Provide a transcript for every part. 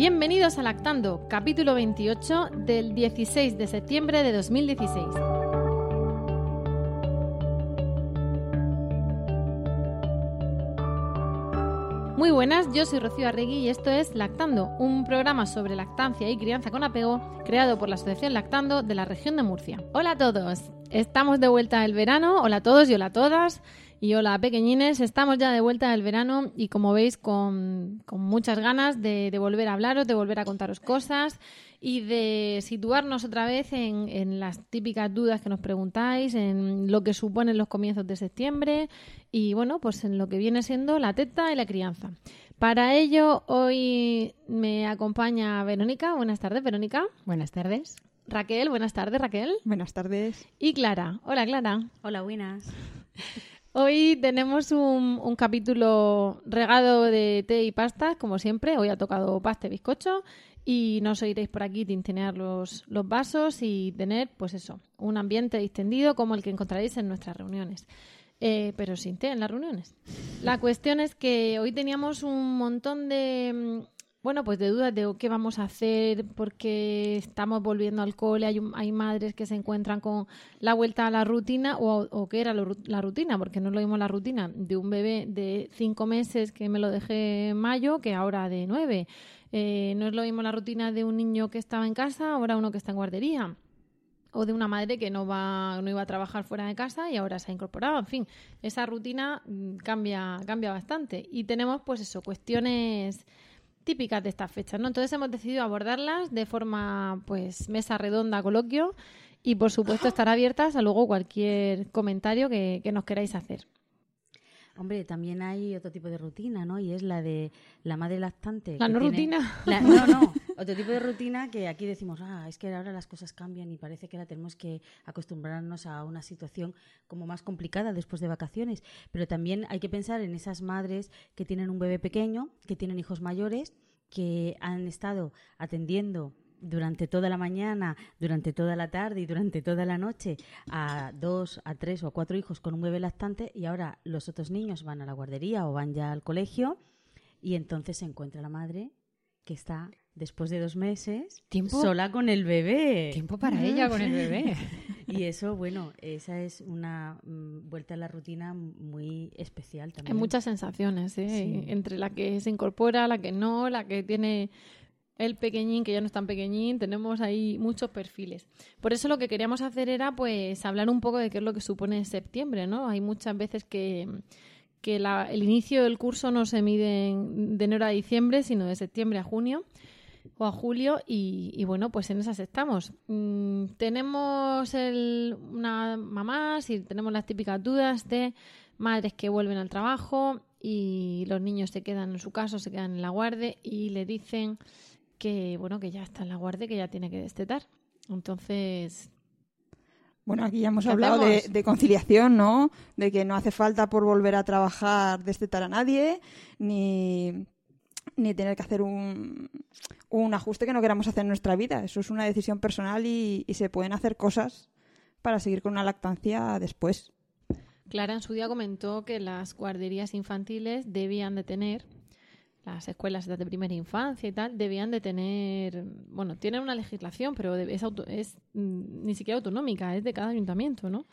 Bienvenidos a Lactando, capítulo 28 del 16 de septiembre de 2016. Muy buenas, yo soy Rocío Arregui y esto es Lactando, un programa sobre lactancia y crianza con apego creado por la Asociación Lactando de la región de Murcia. Hola a todos, estamos de vuelta del verano, hola a todos y hola a todas. Y hola pequeñines, estamos ya de vuelta del verano y como veis con, con muchas ganas de, de, volver a hablaros, de volver a contaros cosas y de situarnos otra vez en, en, las típicas dudas que nos preguntáis, en lo que suponen los comienzos de septiembre y bueno, pues en lo que viene siendo la teta y la crianza. Para ello hoy me acompaña Verónica. Buenas tardes, Verónica. Buenas tardes. Raquel, buenas tardes, Raquel. Buenas tardes. Y Clara. Hola, Clara. Hola, buenas. Hoy tenemos un, un, capítulo regado de té y pasta, como siempre. Hoy ha tocado pasta y bizcocho y no os oiréis por aquí tintinear los, los vasos y tener, pues eso, un ambiente distendido como el que encontraréis en nuestras reuniones. Eh, pero sin té en las reuniones. La cuestión es que hoy teníamos un montón de bueno, pues de dudas de qué vamos a hacer porque estamos volviendo al cole, hay, hay madres que se encuentran con la vuelta a la rutina o, o qué era lo, la rutina, porque no lo vimos la rutina de un bebé de cinco meses que me lo dejé en mayo que ahora de nueve. Eh, no es lo mismo la rutina de un niño que estaba en casa, ahora uno que está en guardería. O de una madre que no, va, no iba a trabajar fuera de casa y ahora se ha incorporado. En fin, esa rutina cambia, cambia bastante. Y tenemos, pues eso, cuestiones típicas de estas fechas, ¿no? Entonces hemos decidido abordarlas de forma, pues, mesa redonda, coloquio, y por supuesto estar abiertas a luego cualquier comentario que, que nos queráis hacer. Hombre, también hay otro tipo de rutina, ¿no? Y es la de la madre lactante. La no tiene... rutina. La... no, no. Otro tipo de rutina que aquí decimos, ah, es que ahora las cosas cambian y parece que ahora tenemos que acostumbrarnos a una situación como más complicada después de vacaciones. Pero también hay que pensar en esas madres que tienen un bebé pequeño, que tienen hijos mayores, que han estado atendiendo durante toda la mañana, durante toda la tarde y durante toda la noche a dos, a tres o a cuatro hijos con un bebé lactante y ahora los otros niños van a la guardería o van ya al colegio y entonces se encuentra la madre que está después de dos meses ¿Tiempo? sola con el bebé. Tiempo para ella con el bebé. y eso, bueno, esa es una mm, vuelta a la rutina muy especial también. Hay muchas sensaciones, ¿eh? Sí. Entre la que se incorpora, la que no, la que tiene el pequeñín, que ya no es tan pequeñín, tenemos ahí muchos perfiles. Por eso lo que queríamos hacer era pues hablar un poco de qué es lo que supone septiembre, ¿no? Hay muchas veces que, que la, el inicio del curso no se mide de enero a diciembre, sino de septiembre a junio o a julio y, y bueno, pues en esas estamos. Mm, tenemos el, una mamás y tenemos las típicas dudas de madres que vuelven al trabajo y los niños se quedan en su casa, se quedan en la guardia y le dicen que bueno que ya está en la guardia, que ya tiene que destetar. Entonces, bueno, aquí ya hemos hablado de, de, conciliación, ¿no? De que no hace falta por volver a trabajar destetar a nadie, ni, ni tener que hacer un, un, ajuste que no queramos hacer en nuestra vida. Eso es una decisión personal y, y se pueden hacer cosas para seguir con una lactancia después. Clara en su día comentó que las guarderías infantiles debían de tener las escuelas de primera infancia y tal debían de tener, bueno, tienen una legislación, pero es, auto, es ni siquiera autonómica, es de cada ayuntamiento, ¿no?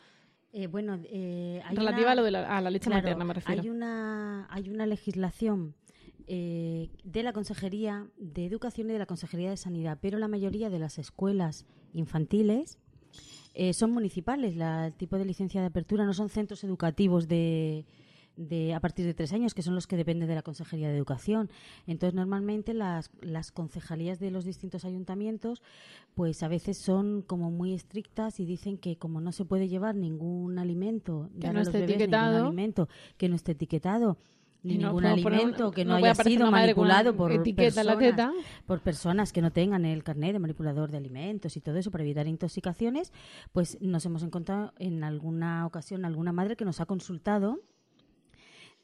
Eh, bueno, eh, relativa a, lo de la, leche materna, me refiero. Hay una, hay una legislación eh, de la Consejería de Educación y de la Consejería de Sanidad, pero la mayoría de las escuelas infantiles eh, son municipales. el tipo de licencia de apertura no son centros educativos de, de, a partir de tres años, que son los que dependen de la Consejería de Educación. Entonces, normalmente las, las concejalías de los distintos ayuntamientos, pues a veces son como muy estrictas y dicen que como no se puede llevar ningún alimento, que no esté etiquetado, alimento que no esté etiquetado, ni ningún alimento que no, haya sido manipulado por personas, por personas que no tengan el carnet de manipulador de alimentos y todo eso para evitar intoxicaciones, pues nos hemos encontrado en alguna ocasión alguna madre que nos ha consultado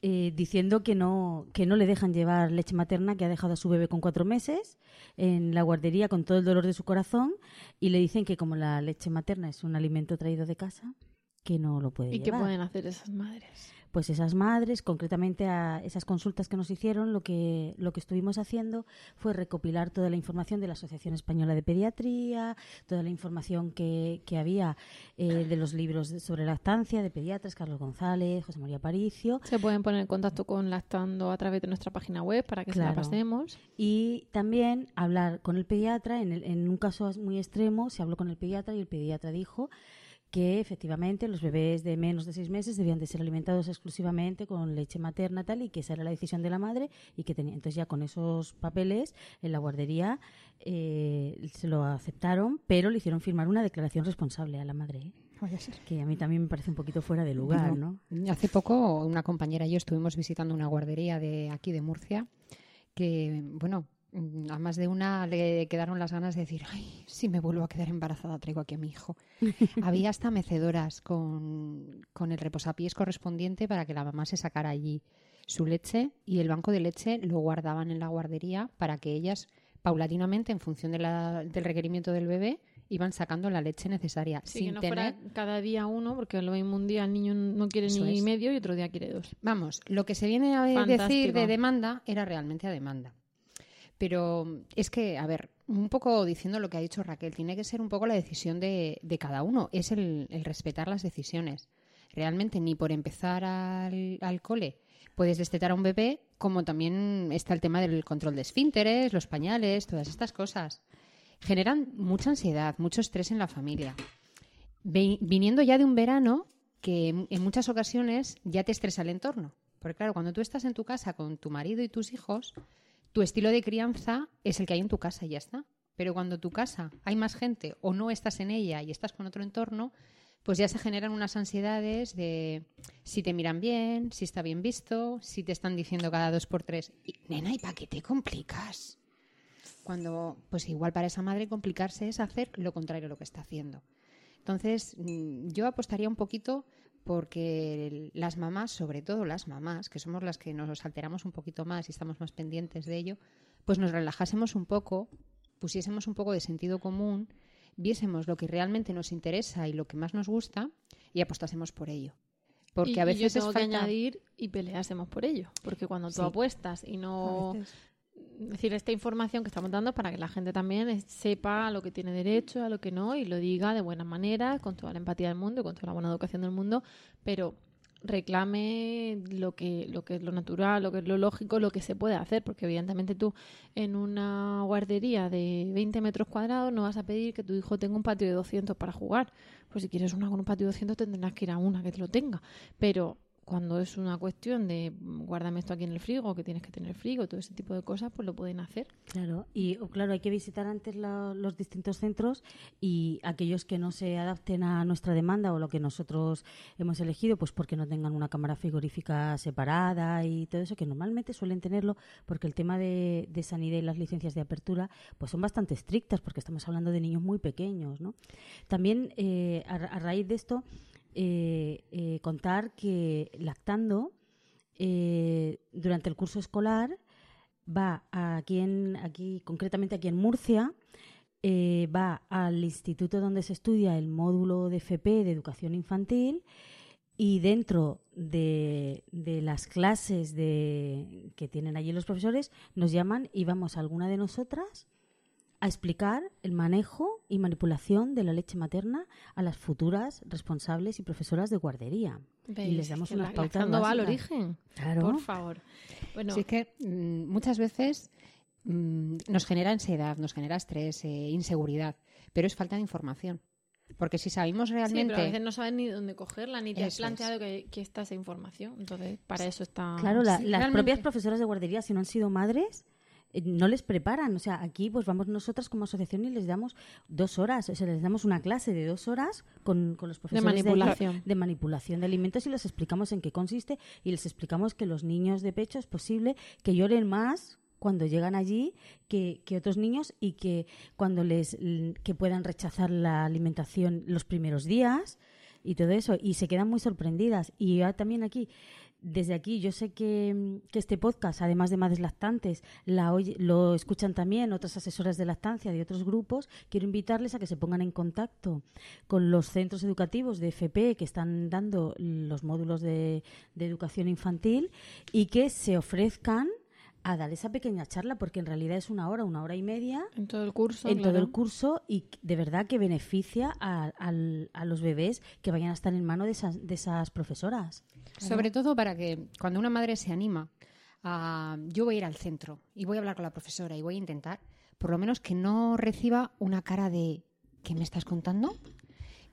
eh, diciendo que no, que no le dejan llevar leche materna, que ha dejado a su bebé con cuatro meses en la guardería con todo el dolor de su corazón y le dicen que como la leche materna es un alimento traído de casa, que no lo puede ¿Y llevar. qué pueden hacer esas madres? Pues esas madres, concretamente a esas consultas que nos hicieron, lo que, lo que estuvimos haciendo fue recopilar toda la información de la Asociación Española de Pediatría, toda la información que, que había eh, de los libros sobre lactancia de pediatras, Carlos González, José María Paricio. Se pueden poner en contacto con Lactando a través de nuestra página web para que se la pasemos. Y también hablar con el pediatra, en, en un caso muy extremo, se habló con el pediatra y el pediatra dijo que efectivamente los bebés de menos de seis meses debían de ser alimentados exclusivamente con leche materna tal y que esa era la decisión de la madre y que tenía entonces ya con esos papeles en la guardería eh, se lo aceptaron pero le hicieron firmar una declaración responsable a la madre ¿eh? que a mí también me parece un poquito fuera de lugar ¿no? hace poco una compañera y yo estuvimos visitando una guardería de aquí de Murcia que bueno a más de una le quedaron las ganas de decir, ay, si me vuelvo a quedar embarazada, traigo aquí a mi hijo. Había hasta mecedoras con, con el reposapiés correspondiente para que la mamá se sacara allí su leche y el banco de leche lo guardaban en la guardería para que ellas, paulatinamente, en función de la, del requerimiento del bebé, iban sacando la leche necesaria. Sí, sin que no tener... fuera cada día uno, porque lo mismo un día el niño no quiere ni medio y otro día quiere dos. Vamos, lo que se viene a decir de demanda era realmente a demanda. Pero es que, a ver, un poco diciendo lo que ha dicho Raquel, tiene que ser un poco la decisión de, cada uno, es el, respetar las decisiones. Realmente ni por empezar al, al cole puedes destetar a un bebé, como también está el tema del control de esfínteres, los pañales, todas estas cosas. Generan mucha ansiedad, mucho estrés en la familia. viniendo ya de un verano que en muchas ocasiones ya te estresa el entorno. Porque claro, cuando tú estás en tu casa con tu marido y tus hijos, tu estilo de crianza es el que hay en tu casa y ya está. Pero cuando tu casa hay más gente o no estás en ella y estás con otro entorno, pues ya se generan unas ansiedades de si te miran bien, si está bien visto, si te están diciendo cada dos por tres, nena, ¿y para qué te complicas? Cuando, pues igual para esa madre complicarse es hacer lo contrario a lo que está haciendo. Entonces, mm, yo apostaría un poquito porque las mamás, sobre todo las mamás, que somos las que nos alteramos un poquito más y estamos más pendientes de ello, pues nos relajásemos un poco, pusiésemos un poco de sentido común, viésemos lo que realmente nos interesa y lo que más nos gusta y apostásemos por ello. Porque a veces y yo tengo que añadir y peleásemos por ello, porque cuando tú apuestas y no decir, esta información que estamos dando para que la gente también sepa a lo que tiene derecho, a lo que no, y lo diga de buena manera, con toda la empatía del mundo, con toda la buena educación del mundo, pero reclame lo que, lo que es lo natural, lo que es lo lógico, lo que se puede hacer, porque evidentemente tú en una guardería de 20 metros cuadrados no vas a pedir que tu hijo tenga un patio de 200 para jugar. Pues si quieres una con un patio de 200 tendrás que ir a una que te lo tenga. Pero cuando es una cuestión de mm, guárdame esto aquí en el frigo, que tienes que tener frigo, todo ese tipo de cosas, pues lo pueden hacer. Claro, y claro, hay que visitar antes los distintos centros y aquellos que no se adapten a nuestra demanda o lo que nosotros hemos elegido, pues porque no tengan una cámara frigorífica separada y todo eso, que normalmente suelen tenerlo, porque el tema de, sanidad y las licencias de apertura, pues son bastante estrictas, porque estamos hablando de niños muy pequeños, ¿no? También, eh, a raíz de esto, eh, eh, contar que lactando eh, durante el curso escolar va aquí, en, aquí concretamente aquí en Murcia, va al instituto donde se estudia el módulo de FP de educación infantil y dentro de, las clases de, que tienen allí los profesores nos llaman y vamos a alguna de nosotras a explicar el manejo y manipulación de la leche materna a las futuras responsables y profesoras de guardería. Y les damos unas pautas va al origen. Claro. Por favor. Bueno, es que mm, muchas veces mm, nos genera ansiedad, nos genera estrés, eh, inseguridad, pero es falta de información. Porque si sabemos realmente. Sí, pero a veces no saben ni dónde cogerla, ni te has planteado que, está esa información. Entonces, para eso está. Claro, las propias profesoras de guardería, si no han sido madres, no les preparan. O sea, aquí pues vamos nosotras como asociación y les damos dos horas, o sea, les damos una clase de dos horas con, con los profesores de manipulación. De, manipulación de alimentos y les explicamos en qué consiste y les explicamos que los niños de pecho es posible que lloren más cuando llegan allí que, que, otros niños y que cuando les que puedan rechazar la alimentación los primeros días y todo eso y se quedan muy sorprendidas y también aquí desde aquí yo sé que, que, este podcast, además de madres lactantes, la lo escuchan también otras asesoras de lactancia de otros grupos. Quiero invitarles a que se pongan en contacto con los centros educativos de FP que están dando los módulos de, de educación infantil y que se ofrezcan a dar esa pequeña charla, porque en realidad es una hora, una hora y media. En todo el curso. En todo el curso y de verdad que beneficia a, a, los bebés que vayan a estar en mano de esas, de esas profesoras. Sobre todo para que cuando una madre se anima a yo voy a ir al centro y voy a hablar con la profesora y voy a intentar, por lo menos que no reciba una cara de ¿qué me estás contando?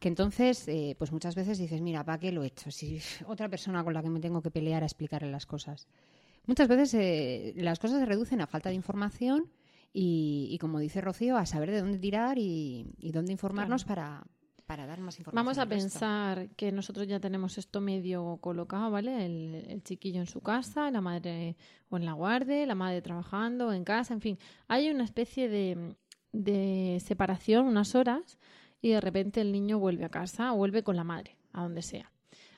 que entonces, eh, pues muchas veces dices, mira, ¿para qué lo he hecho? Si otra persona con la que me tengo que pelear a explicarle las cosas. Muchas veces eh, las cosas se reducen a falta de información y, como dice Rocío, a saber de dónde tirar y, dónde informarnos para, para dar más información. Vamos a pensar que nosotros ya tenemos esto medio colocado, ¿vale? El, chiquillo en su casa, la madre o en la guardia, la madre trabajando en casa, en fin. Hay una especie de, de separación, unas horas, y de repente el niño vuelve a casa o vuelve con la madre, a donde sea.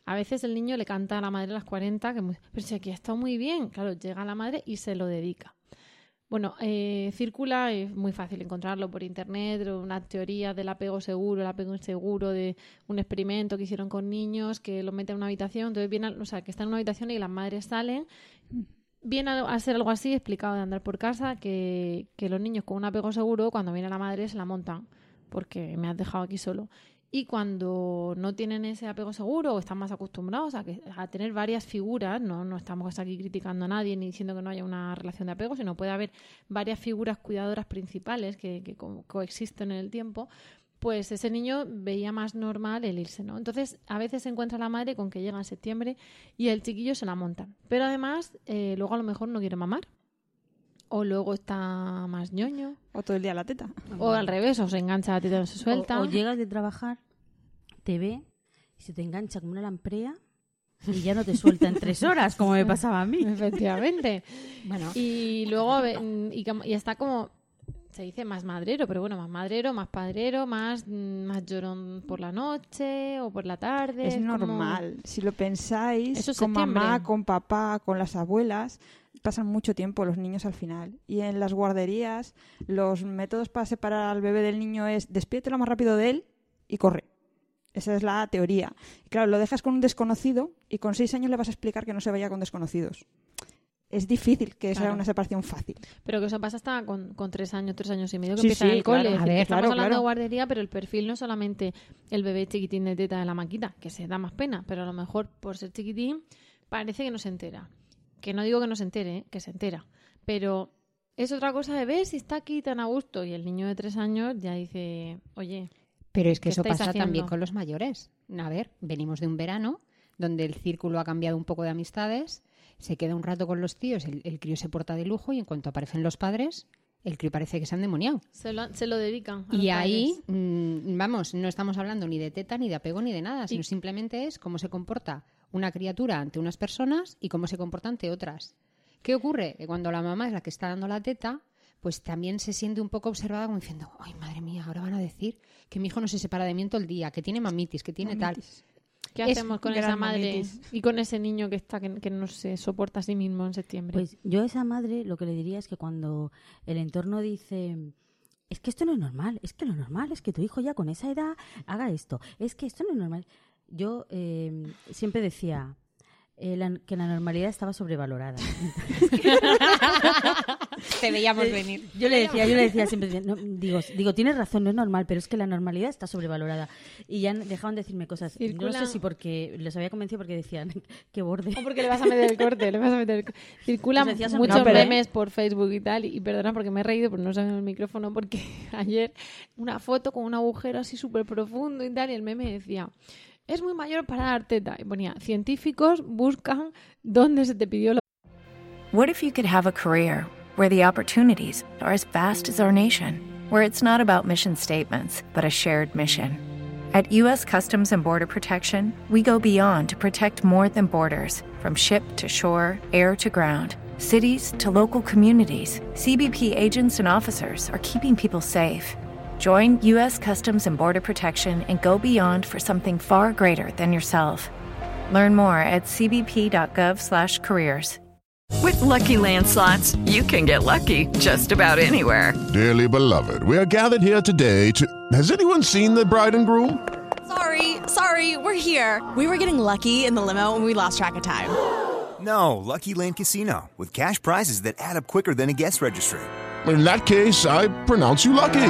A veces el niño le canta a la madre a las 40, que pero si aquí ha estado muy bien, claro, llega la madre y se lo dedica. Bueno, eh, circula, es muy fácil encontrarlo por internet, una teoría del apego seguro, el apego inseguro, de un experimento que hicieron con niños que lo meten en una habitación, entonces viene, o sea, que están en una habitación y las madres salen. Viene a, ser algo así, explicado de andar por casa, que, que los niños con un apego seguro, cuando viene la madre, se la montan, porque me has dejado aquí solo y cuando no tienen ese apego seguro o están más acostumbrados a, que, a tener varias figuras, no, no estamos aquí criticando a nadie ni diciendo que no haya una relación de apego, sino puede haber varias figuras cuidadoras principales que, que coexisten en el tiempo, pues ese niño veía más normal el irse, ¿no? Entonces, a veces se encuentra la madre con que llega en septiembre y el chiquillo se la monta. Pero además, eh, luego a lo mejor no quiere mamar. O luego está más ñoño. O todo el día la teta. O al revés, o se engancha la teta y no se suelta. O, llegas de trabajar, te ve y se te engancha como una lamprea y ya no te suelta en tres horas, como me pasaba a mí. Efectivamente. bueno. Y luego y, está como se dice más madrero, pero bueno, más madrero, más padrero, más, más llorón por la noche o por la tarde. Es, normal. Si lo pensáis, con mamá, con papá, con las abuelas, pasan mucho tiempo los niños al final. Y en las guarderías, los métodos para separar al bebé del niño es despídete lo más rápido de él y corre. Esa es la teoría. claro, lo dejas con un desconocido y con seis años le vas a explicar que no se vaya con desconocidos. Es difícil que sea una separación fácil. Pero que eso pasa hasta con, tres años, tres años y medio que empieza el cole. A ver, Estamos hablando de guardería, pero el perfil no es solamente el bebé chiquitín de teta de la maquita, que se da más pena, pero a lo mejor por ser chiquitín parece que no se entera que no digo que no se entere, ¿eh? que se entera, pero es otra cosa de ver si está aquí tan a gusto y el niño de tres años ya dice, oye. Pero es que eso pasa también con los mayores. A ver, venimos de un verano donde el círculo ha cambiado un poco de amistades, se queda un rato con los tíos, el, crío se porta de lujo y en cuanto aparecen los padres, el crío parece que se han demoniado. Se lo, se lo dedican. y ahí, mm, vamos, no estamos hablando ni de teta, ni de apego, ni de nada, sino simplemente es cómo se comporta una criatura ante unas personas y cómo se comporta ante otras. ¿Qué ocurre? Que cuando la mamá es la que está dando la teta, pues también se siente un poco observada como diciendo, ay, madre mía, ahora van a decir que mi hijo no se separa de mí en todo el día, que tiene mamitis, que tiene tal. ¿Qué hacemos con esa madre y con ese niño que está que, no se soporta a sí mismo en septiembre? Pues yo a esa madre lo que le diría es que cuando el entorno dice es que esto no es normal, es que lo normal es que tu hijo ya con esa edad haga esto, es que esto no es normal yo eh, siempre decía eh, que la normalidad estaba sobrevalorada. Te veíamos venir. Yo le decía, yo le decía siempre, digo, digo, tienes razón, no es normal, pero es que la normalidad está sobrevalorada. Y ya dejaban de decirme cosas. No sé si porque les había convencido porque decían, qué borde. O porque le vas a meter el corte, le vas a meter el... Circulan muchos memes por Facebook y tal, y, perdona porque me he reído, pero no sabía el micrófono, porque ayer una foto con un agujero así súper profundo y tal, y el meme decía es muy mayor para dar teta. Y ponía, científicos buscan dónde se te pidió. What if you could have a career where the opportunities are as vast as our nation, where it's not about mission statements, but a shared mission? At U.S. Customs and Border Protection, we go beyond to protect more than borders, from ship to shore, air to ground. Cities to local communities, CBP agents and officers are keeping people safe. Join U.S. Customs and Border Protection and go beyond for something far greater than yourself. Learn more at cbp.gov/careers. With Lucky Land slots, you can get lucky just about anywhere. Dearly beloved, we are gathered here today to. Has anyone seen the bride and groom? Sorry, sorry, we're here. We were getting lucky in the limo, and we lost track of time. No, Lucky Land Casino with cash prizes that add up quicker than a guest registry. In that case, I pronounce you lucky.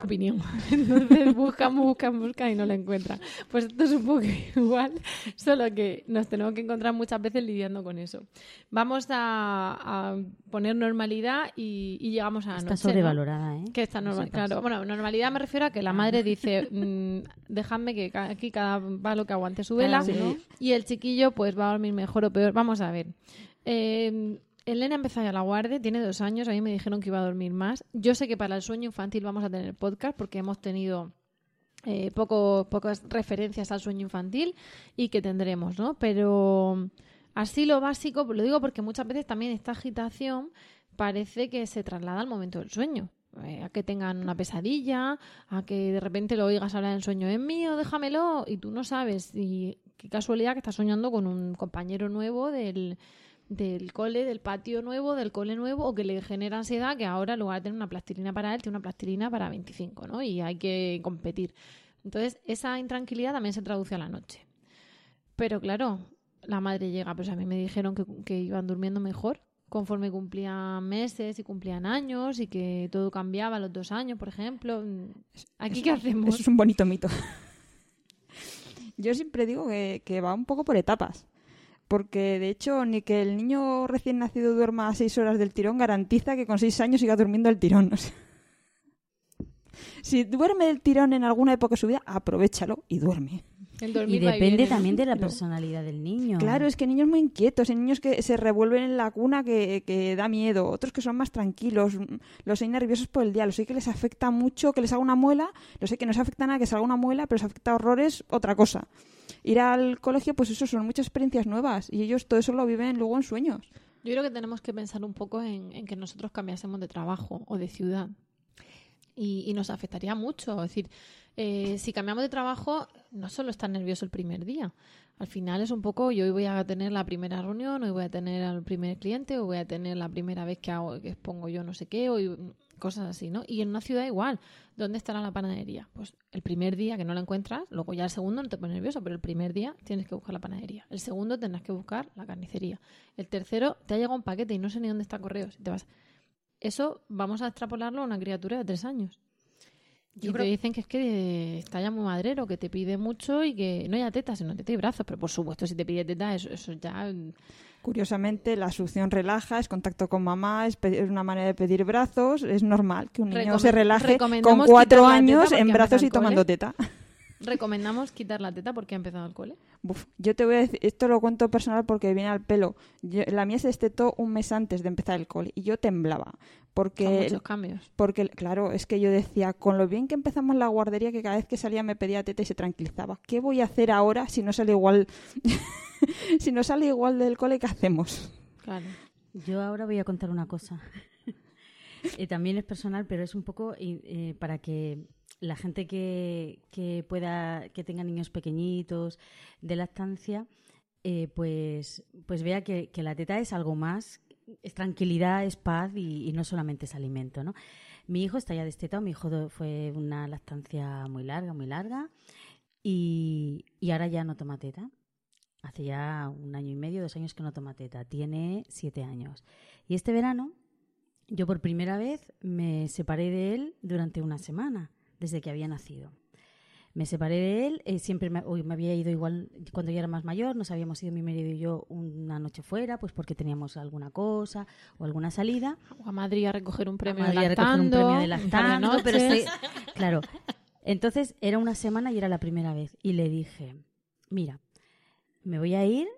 Opinión. Entonces buscan, buscan, buscan y no la encuentran. Pues esto es un poco igual, solo que nos tenemos que encontrar muchas veces lidiando con eso. Vamos a, a poner normalidad y, y llegamos a Está sobrevalorada, ¿eh? Que está normal, claro. Bueno, normalidad me refiero a que la madre dice, mmm, déjame que aquí cada palo que aguante su vela, y el chiquillo pues va a dormir mejor o peor. Vamos a ver. Eh, Elena empezó ya la guardia, tiene dos años, a mí me dijeron que iba a dormir más. Yo sé que para el sueño infantil vamos a tener podcast porque hemos tenido eh, poco, pocas referencias al sueño infantil y que tendremos, ¿no? Pero así lo básico, lo digo porque muchas veces también esta agitación parece que se traslada al momento del sueño. Eh, a que tengan una pesadilla, a que de repente lo oigas hablar en sueño, es mío, déjamelo, y tú no sabes. Y qué casualidad que estás soñando con un compañero nuevo del, del cole, del patio nuevo, del cole nuevo, o que le genera ansiedad que ahora en lugar de tener una plastilina para él, tiene una plastilina para 25, ¿no? Y hay que competir. Entonces, esa intranquilidad también se traduce a la noche. Pero claro, la madre llega, pues a mí me dijeron que, que iban durmiendo mejor conforme cumplían meses y cumplían años y que todo cambiaba a los dos años, por ejemplo. ¿Aquí qué hacemos? Eso es un bonito mito. Yo siempre digo que, que va un poco por etapas porque de hecho ni que el niño recién nacido duerma seis horas del tirón garantiza que con seis años siga durmiendo el tirón. si duerme del tirón en alguna época de su vida, aprovechalo y duerme. Y depende también de la personalidad del niño. Claro, es que hay niños muy inquietos, hay niños que se revuelven en la cuna que, que da miedo, otros que son más tranquilos, los hay nerviosos por el día, los hay que les afecta mucho que les haga una muela, los hay que no se afecta nada que salga una muela, pero les afecta horrores otra cosa ir al colegio, pues eso son muchas experiencias nuevas y ellos todo eso lo viven luego en sueños. Yo creo que tenemos que pensar un poco en, que nosotros cambiásemos de trabajo o de ciudad. Y, nos afectaría mucho. Es decir, eh, si cambiamos de trabajo, no solo estar nervioso el primer día. Al final es un poco, yo hoy voy a tener la primera reunión, hoy voy a tener al primer cliente, o voy a tener la primera vez que hago, que expongo yo no sé qué, hoy cosas así, ¿no? Y en una ciudad igual, ¿dónde estará la panadería? Pues el primer día que no la encuentras, luego ya el segundo no te pones nervioso, pero el primer día tienes que buscar la panadería. El segundo tendrás que buscar la carnicería. El tercero te ha llegado un paquete y no sé ni dónde está correos. te vas. Eso vamos a extrapolarlo a una criatura de tres años. y te dicen que es que está ya muy madrero, que te pide mucho y que no haya tetas, sino teta y brazos. Pero por supuesto, si te pide tetas, eso, eso ya Curiosamente, la succión relaja, es contacto con mamá, es, una manera de pedir brazos. Es normal que un niño se relaje con cuatro años en brazos y tomando teta. Recomendamos quitar la teta porque ha empezado el cole. yo te voy a decir, esto lo cuento personal porque viene al pelo. la mía se destetó un mes antes de empezar el cole y yo temblaba. Porque, muchos cambios. Porque, claro, es que yo decía, con lo bien que empezamos la guardería, que cada vez que salía me pedía teta y se tranquilizaba. ¿Qué voy a hacer ahora si no sale igual, si no sale igual del cole, qué hacemos? Claro. Yo ahora voy a contar una cosa. Eh, también es personal, pero es un poco eh, para que la gente que, que, pueda, que tenga niños pequeñitos de lactancia, eh, pues, pues vea que, la teta es algo más es tranquilidad, es paz y, no solamente es alimento, ¿no? Mi hijo está ya destetado, mi hijo fue una lactancia muy larga, muy larga y, y ahora ya no toma teta. Hace ya un año y medio, dos años que no toma teta. Tiene siete años. Y este verano yo por primera vez me separé de él durante una semana, desde que había nacido. Me separé de él, eh, siempre me, me, había ido igual cuando yo era más mayor, nos habíamos ido mi marido y yo una noche fuera, pues porque teníamos alguna cosa o alguna salida. O a Madrid a recoger un premio a de recoger un premio de lactando, pero claro. Entonces era una semana y era la primera vez y le dije, mira, me voy a ir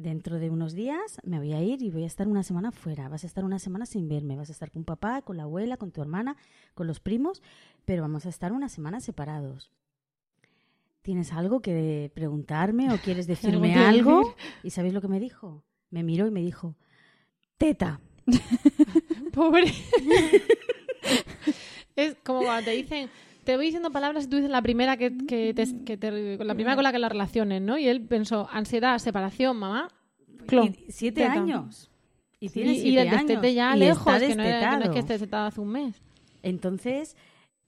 dentro de unos días me voy a ir y voy a estar una semana fuera. Vas a estar una semana sin verme. Vas a estar con papá, con la abuela, con tu hermana, con los primos, pero vamos a estar una semana separados. ¿Tienes algo que preguntarme o quieres decirme algo? ¿Y sabéis lo que me dijo? Me miró y me dijo, teta. Pobre. es como cuando te dicen, te voy diciendo palabras y tú dices la primera que, que, te, la primera con la que la relaciones, ¿no? Y él pensó, ansiedad, separación, mamá, clon. siete años. Y tiene siete años. ya lejos, que no, es que esté destetado hace un mes. Entonces,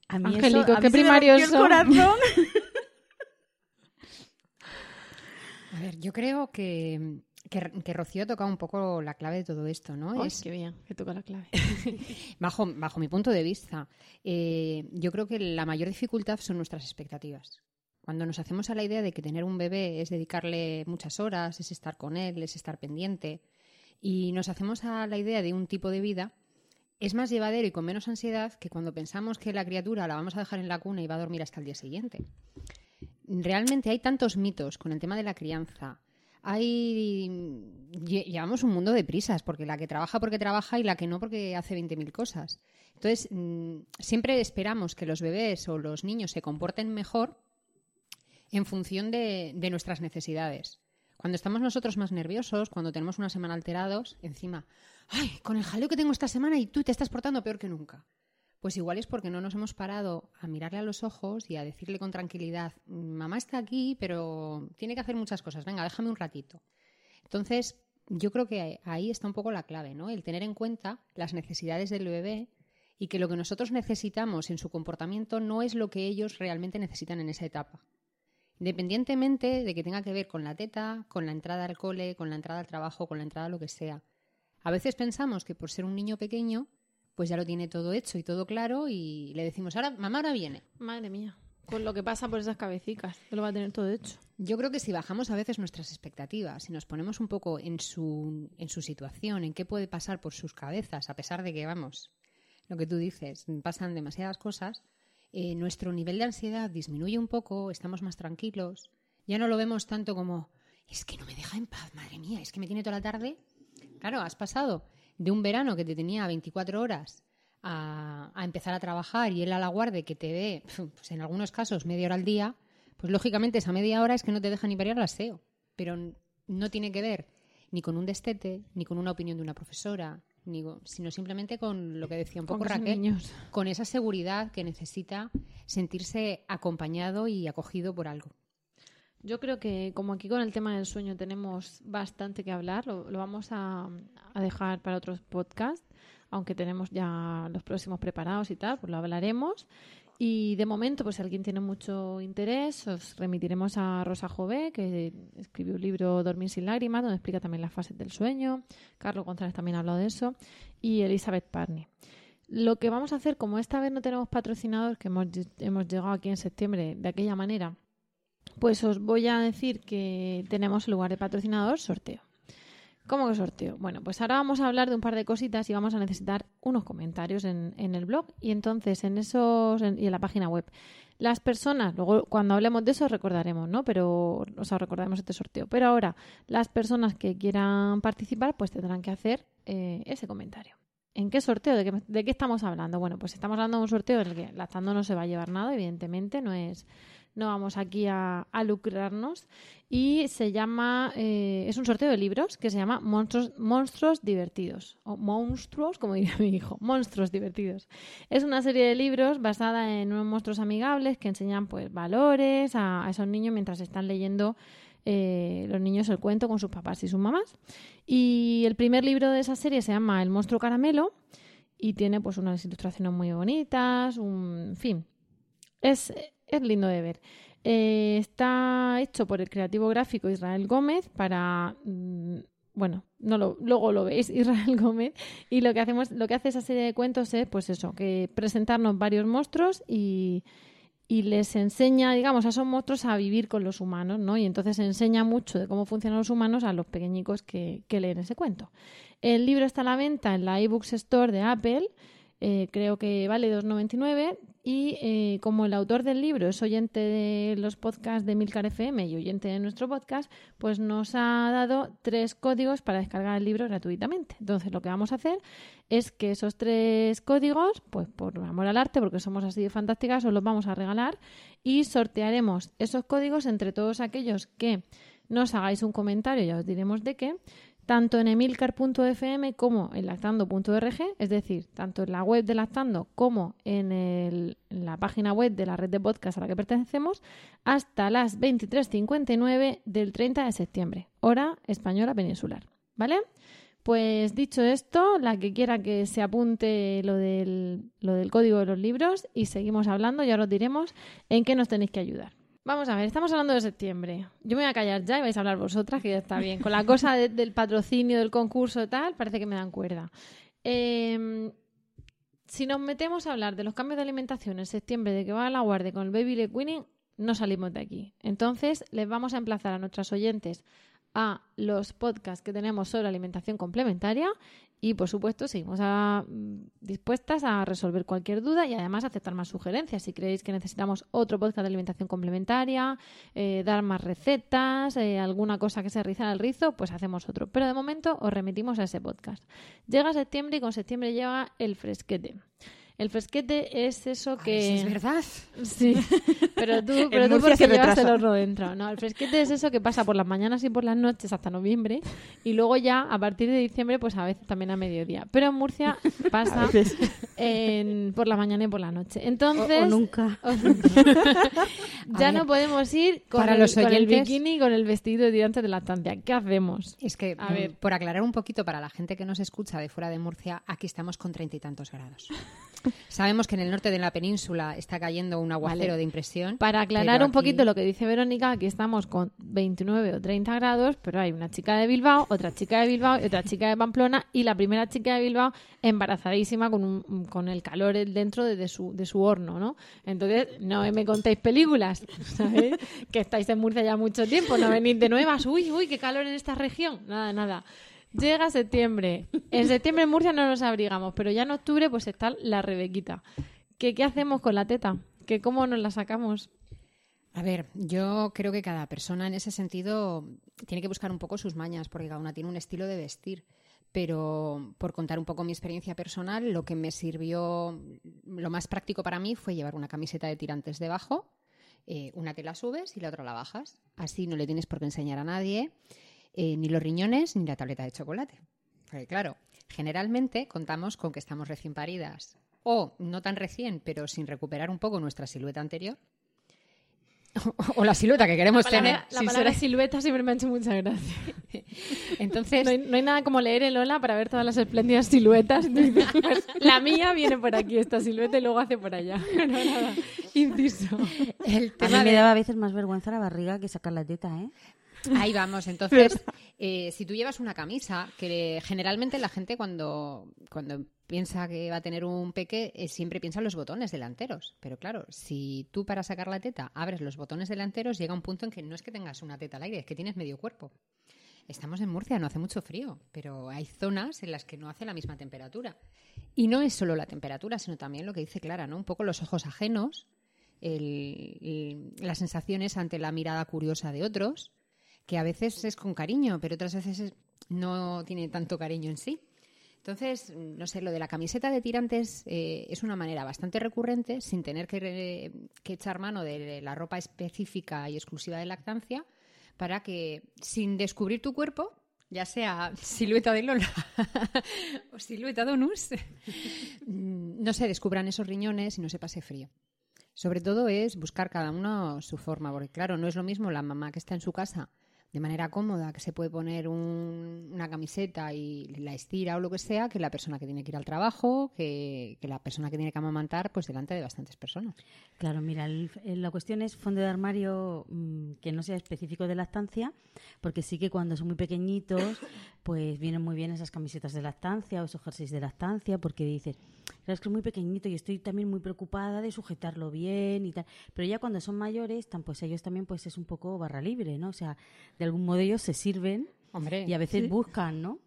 a mí Angelico, eso, a qué primario el corazón. a ver, yo creo que que, Rocío toca un poco la clave de todo esto, ¿no? es... Qué bien, que toca la clave. bajo, bajo mi punto de vista, eh, yo creo que la mayor dificultad son nuestras expectativas. Cuando nos hacemos a la idea de que tener un bebé es dedicarle muchas horas, es estar con él, es estar pendiente, y nos hacemos a la idea de un tipo de vida, es más llevadero y con menos ansiedad que cuando pensamos que la criatura la vamos a dejar en la cuna y va a dormir hasta el día siguiente. Realmente hay tantos mitos con el tema de la crianza, hay llevamos un mundo de prisas, porque la que trabaja porque trabaja y la que no porque hace 20.000 cosas. Entonces, mm, siempre esperamos que los bebés o los niños se comporten mejor en función de, de nuestras necesidades. Cuando estamos nosotros más nerviosos, cuando tenemos una semana alterados, encima, ay, con el jaleo que tengo esta semana y tú te estás portando peor que nunca. Pues igual es porque no nos hemos parado a mirarle a los ojos y a decirle con tranquilidad, mamá está aquí, pero tiene que hacer muchas cosas, venga, déjame un ratito. Entonces, yo creo que ahí está un poco la clave, ¿no? El tener en cuenta las necesidades del bebé y que lo que nosotros necesitamos en su comportamiento no es lo que ellos realmente necesitan en esa etapa. Independientemente de que tenga que ver con la teta, con la entrada al cole, con la entrada al trabajo, con la entrada a lo que sea. A veces pensamos que por ser un niño pequeño pues ya lo tiene todo hecho y todo claro y le decimos, ahora, mamá, ahora viene. Madre mía, con lo que pasa por esas cabecitas, que lo va a tener todo hecho. Yo creo que si bajamos a veces nuestras expectativas, si nos ponemos un poco en su, en su situación, en qué puede pasar por sus cabezas, a pesar de que, vamos, lo que tú dices, pasan demasiadas cosas, eh, nuestro nivel de ansiedad disminuye un poco, estamos más tranquilos, ya no lo vemos tanto como, es que no me deja en paz, madre mía, es que me tiene toda la tarde. Claro, has pasado de un verano que te tenía 24 horas a, empezar a trabajar y él a la guardia que te ve, pues en algunos casos, media hora al día, pues lógicamente esa media hora es que no te deja ni parir al aseo. Pero no tiene que ver ni con un destete, ni con una opinión de una profesora, ni, sino simplemente con lo que decía un poco Raquel, con esa seguridad que necesita sentirse acompañado y acogido por algo. Yo creo que como aquí con el tema del sueño tenemos bastante que hablar, lo, vamos a, dejar para otros podcasts, aunque tenemos ya los próximos preparados y tal, pues lo hablaremos. Y de momento, pues si alguien tiene mucho interés, os remitiremos a Rosa Jové, que escribió un libro Dormir sin lágrimas, donde explica también las fases del sueño. Carlos González también ha hablado de eso. Y Elizabeth Parney. Lo que vamos a hacer, como esta vez no tenemos patrocinadores, que hemos, hemos llegado aquí en septiembre de aquella manera, pues os voy a decir que tenemos en lugar de patrocinador sorteo. ¿Cómo que sorteo? Bueno, pues ahora vamos a hablar de un par de cositas y vamos a necesitar unos comentarios en, el blog y entonces en esos y en la página web. Las personas, luego cuando hablemos de eso recordaremos, ¿no? Pero, o sea, recordaremos este sorteo. Pero ahora, las personas que quieran participar, pues tendrán que hacer eh, ese comentario. ¿En qué sorteo? ¿De qué, ¿De qué estamos hablando? Bueno, pues estamos hablando de un sorteo en el que Lactando no se va a llevar nada, evidentemente, no es no vamos aquí a, lucrarnos. Y se llama, eh, es un sorteo de libros que se llama Monstruos, Monstruos Divertidos, o Monstruos, como diría mi hijo, Monstruos Divertidos. Es una serie de libros basada en unos monstruos amigables que enseñan pues valores a, esos niños mientras están leyendo eh, los niños el cuento con sus papás y sus mamás. Y el primer libro de esa serie se llama El monstruo caramelo y tiene pues unas ilustraciones muy bonitas, un en fin, es, es lindo de ver. Eh, está hecho por el creativo gráfico Israel Gómez para mm, bueno, no lo, luego lo veis, Israel Gómez, y lo que hacemos, lo que hace esa serie de cuentos es, pues eso, que presentarnos varios monstruos y, y les enseña, digamos, a esos monstruos a vivir con los humanos, ¿no? Y entonces enseña mucho de cómo funcionan los humanos a los pequeñicos que, que leen ese cuento. El libro está a la venta en la eBooks Store de Apple eh, creo que vale 2,99 y eh, como el autor del libro es oyente de los podcasts de Milcar FM y oyente de nuestro podcast, pues nos ha dado tres códigos para descargar el libro gratuitamente. Entonces lo que vamos a hacer es que esos tres códigos, pues por amor al arte, porque somos así de fantásticas, os los vamos a regalar y sortearemos esos códigos entre todos aquellos que nos hagáis un comentario, ya os diremos de qué, tanto en emilcar.fm como en lactando.org, es decir, tanto en la web de Lactando como en, la página web de la red de podcast a la que pertenecemos, hasta las 23.59 del 30 de septiembre, hora española peninsular. ¿Vale? Pues dicho esto, la que quiera que se apunte lo del, lo del código de los libros y seguimos hablando y ahora os diremos en qué nos tenéis que ayudar. Vamos a ver, estamos hablando de septiembre. Yo me voy a callar ya y vais a hablar vosotras, que ya está bien. Con la cosa del patrocinio, del concurso tal, parece que me dan cuerda. Em, si nos metemos a hablar de los cambios de alimentación en septiembre, de que va a la guardia con el baby le queening, no salimos de aquí. Entonces, les vamos a emplazar a nuestras oyentes a los podcasts que tenemos sobre alimentación complementaria y, por supuesto, seguimos mm, dispuestas a resolver cualquier duda y además aceptar más sugerencias. Si creéis que necesitamos otro podcast de alimentación complementaria, eh, dar más recetas, eh, alguna cosa que se riza el rizo, pues hacemos otro. Pero de momento os remitimos a ese podcast. Llega septiembre y con septiembre llega el fresquete. El fresquete es eso que... es verdad. Sí, pero tú, pero tú porque llevas el horno dentro. No, el fresquete es eso que pasa por las mañanas y por las noches hasta noviembre y luego ya a partir de diciembre pues a veces también a mediodía. Pero en Murcia pasa en, por la mañana y por la noche. Entonces... O, nunca. ya no podemos ir con, el, los el bikini con el vestido de tirantes de la estancia. ¿Qué hacemos? Es que, a ver, por aclarar un poquito para la gente que nos escucha de fuera de Murcia, aquí estamos con treinta y tantos grados. Sabemos que en el norte de la península está cayendo un aguacero de impresión. Para aclarar un poquito lo que dice Verónica, aquí estamos con 29 o 30 grados, pero hay una chica de Bilbao, otra chica de Bilbao y otra chica de Pamplona y la primera chica de Bilbao embarazadísima con, con el calor dentro de, su, de su horno, ¿no? Entonces, no me contéis películas, ¿sabéis? que estáis en Murcia ya mucho tiempo, no venís de nuevas, uy, uy, qué calor en esta región. Nada, nada. Llega septiembre. En septiembre en Murcia no nos abrigamos, pero ya en octubre pues está la Rebequita. ¿Qué, qué hacemos con la teta? ¿Qué, ¿Cómo nos la sacamos? A ver, yo creo que cada persona en ese sentido tiene que buscar un poco sus mañas, porque cada una tiene un estilo de vestir. Pero por contar un poco mi experiencia personal, lo que me sirvió, lo más práctico para mí fue llevar una camiseta de tirantes debajo, eh, una te la subes y la otra la bajas. Así no le tienes por qué enseñar a nadie. Eh, ni los riñones ni la tableta de chocolate. Porque claro, generalmente contamos con que estamos recién paridas o no tan recién, pero sin recuperar un poco nuestra silueta anterior. o la silueta que queremos tener. La palabra silueta siempre me ha hecho mucha gracia. Entonces, no hay, nada como leer el hola para ver todas las espléndidas siluetas. La mía viene por aquí, esta silueta, y luego hace por allá. No, nada. Inciso. El tema a mí me daba a veces más vergüenza la barriga que sacar la teta, ¿eh? Ahí vamos, entonces, eh, si tú llevas una camisa, que generalmente la gente cuando, cuando piensa que va a tener un peque, eh, siempre piensa en los botones delanteros. Pero claro, si tú para sacar la teta abres los botones delanteros, llega un punto en que no es que tengas una teta al aire, es que tienes medio cuerpo. Estamos en Murcia, no hace mucho frío, pero hay zonas en las que no hace la misma temperatura. Y no es solo la temperatura, sino también lo que dice Clara, ¿no? Un poco los ojos ajenos, las sensaciones ante la mirada curiosa de otros, que a veces es con cariño, pero otras veces no tiene tanto cariño en sí. Entonces, no sé, lo de la camiseta de tirantes eh, es una manera bastante recurrente, sin tener que, echar mano de la ropa específica y exclusiva de lactancia, para que, sin descubrir tu cuerpo, ya sea silueta de Lola o silueta de Onus, no se descubran esos riñones y no se pase frío. Sobre todo es buscar cada uno su forma, porque claro, no es lo mismo la mamá que está en su casa de manera cómoda, que se puede poner una camiseta y la estira o lo que sea, que la persona que tiene que ir al trabajo, que, la persona que tiene que amamantar, pues delante de bastantes personas. Claro, mira, la cuestión es fondo de armario mm, que no sea específico de lactancia, porque sí que cuando son muy pequeñitos, pues vienen muy bien esas camisetas de lactancia o esos jerseys de lactancia, porque dices, es que es muy pequeñito y estoy también muy preocupada de sujetarlo bien y tal. Pero ya cuando son mayores, pues ellos también pues es un poco barra libre, ¿no? O sea, de algún modo ellos se sirven Hombre, y a veces buscan, ¿no?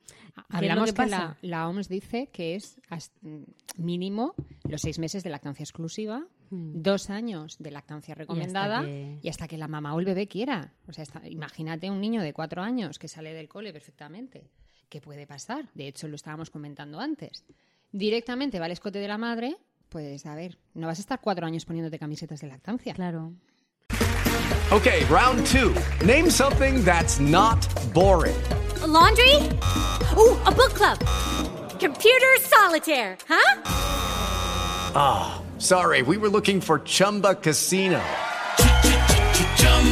Hablamos que, la, la, OMS dice que es mínimo los seis meses de lactancia exclusiva, hmm. dos años de lactancia recomendada y hasta, que... la mamá o el bebé quiera. O sea, imagínate un niño de cuatro años que sale del cole perfectamente. ¿Qué puede pasar? De hecho, lo estábamos comentando antes. Directamente va al escote de la madre, pues a ver, no vas a estar cuatro años poniéndote camisetas de lactancia. Claro. Okay, round two. Name something that's not boring. A laundry? Ooh, a book club. Computer solitaire, huh? Ah, oh, sorry, we were looking for Chumba Casino.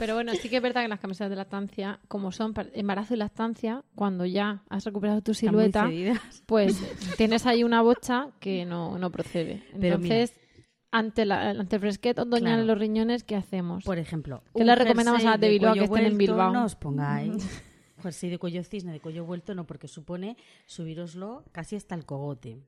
Pero bueno, sí que es verdad que las camisetas de lactancia, como son embarazo y lactancia, cuando ya has recuperado tu silueta, pues tienes ahí una bocha que no, no procede. Entonces, ante, la, ante el fresquet otoñal en los riñones, ¿qué hacemos? Por ejemplo, ¿qué le recomendamos a las de Bilbao que estén en Bilbao? No os pongáis jersey de cuello cisne, de cuello vuelto, no, porque supone subiroslo casi hasta el cogote.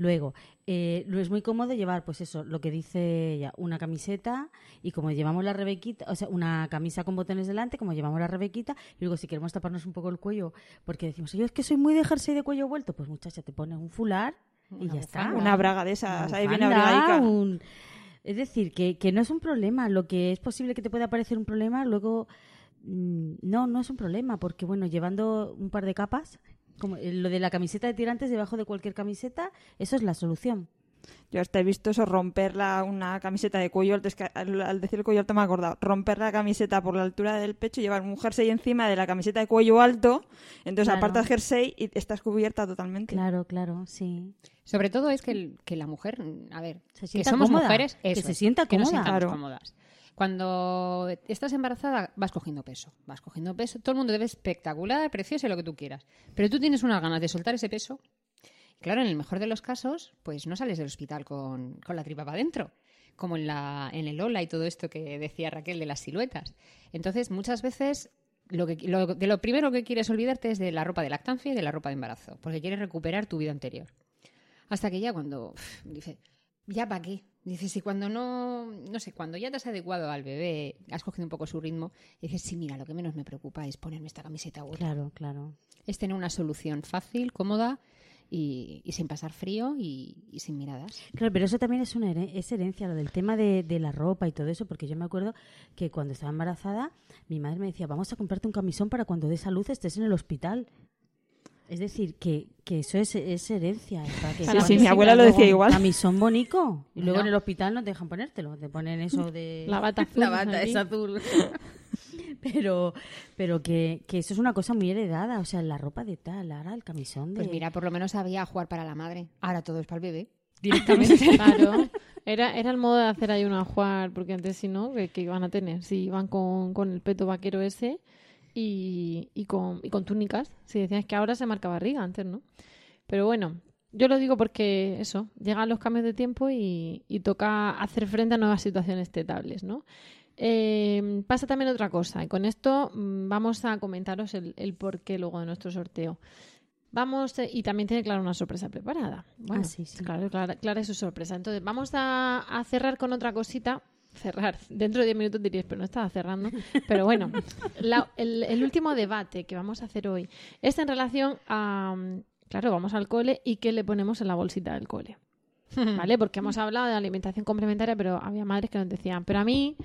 Luego, eh, lo es muy cómodo llevar, pues eso, lo que dice ella, una camiseta y como llevamos la rebequita, o sea, una camisa con botones delante, como llevamos la rebequita, y luego si queremos taparnos un poco el cuello, porque decimos, yo es que soy muy de jersey de cuello vuelto, pues muchacha, te pones un fular y ya está. Una braga de esas, ahí viene abrigadica. Es decir, que, que no es un problema, lo que es posible que te pueda parecer un problema, luego mm, no, no es un problema, porque bueno, llevando un par de capas como eh, lo de la camiseta de tirantes debajo de cualquier camiseta, eso es la solución. Yo hasta he visto eso, romper una camiseta de cuello alto, al, decir el cuello alto me he acordado, romper la camiseta por la altura del pecho y llevar un jersey encima de la camiseta de cuello alto, entonces apartas jersey y estás cubierta totalmente. Claro, claro, sí. Sobre todo es que, la mujer, a ver, que somos mujeres, que se sienta cómoda. claro. cómodas. Cuando estás embarazada vas cogiendo peso, vas cogiendo peso, todo el mundo debe espectacular, precioso, lo que tú quieras. Pero tú tienes unas ganas de soltar ese peso. claro, en el mejor de los casos, pues no sales del hospital con, la tripa para adentro, como en, la, en el Ola y todo esto que decía Raquel de las siluetas. Entonces, muchas veces lo que, lo primero que quieres olvidarte es de la ropa de lactancia y de la ropa de embarazo, porque quieres recuperar tu vida anterior. Hasta que ya cuando dice, ¿ya para qué? Dices, y cuando no, no sé, cuando ya te has adecuado al bebé, has cogido un poco su ritmo, dices, sí, mira, lo que menos me preocupa es ponerme esta camiseta u Claro, claro. Es tener una solución fácil, cómoda y, sin pasar frío y, sin miradas. Claro, pero eso también es una es herencia, lo del tema de, de, la ropa y todo eso, porque yo me acuerdo que cuando estaba embarazada, mi madre me decía, vamos a comprarte un camisón para cuando des a luz estés en el hospital. Es decir, que, que eso es, es herencia. Que sí, mi abuela lo decía igual. Camisón bonito. Y luego en el hospital no te dejan ponértelo. Te ponen eso de... La bata azul. La bata es azul. pero pero que, que, eso es una cosa muy heredada. O sea, la ropa de tal, ahora el camisón de... Pues mira, por lo menos había jugar para la madre. Ahora todo es para el bebé. Directamente. claro. Era, era el modo de hacer ahí una jugar, porque antes si no, que, que iban a tener? Si iban con, con el peto vaquero ese y, y, con, y con túnicas. Si decías que ahora se marca barriga, antes no. Pero bueno, yo lo digo porque eso, llegan los cambios de tiempo y, y toca hacer frente a nuevas situaciones tetables, ¿no? Eh, pasa también otra cosa, y con esto mm, vamos a comentaros el, el porqué luego de nuestro sorteo. Vamos, eh, y también tiene Clara una sorpresa preparada. Bueno, Ah, sí, sí. Claro, Clara, Clara es su sorpresa. Entonces, vamos a, a cerrar con otra cosita. Cerrar. Dentro de 10 minutos dirías, pero no estaba cerrando. Pero bueno, la- el, el último debate que vamos a hacer hoy es en relación a. Claro, vamos al cole y qué le ponemos en la bolsita del cole. ¿Vale? Porque hemos hablado de alimentación complementaria, pero había madres que nos decían, pero a mí,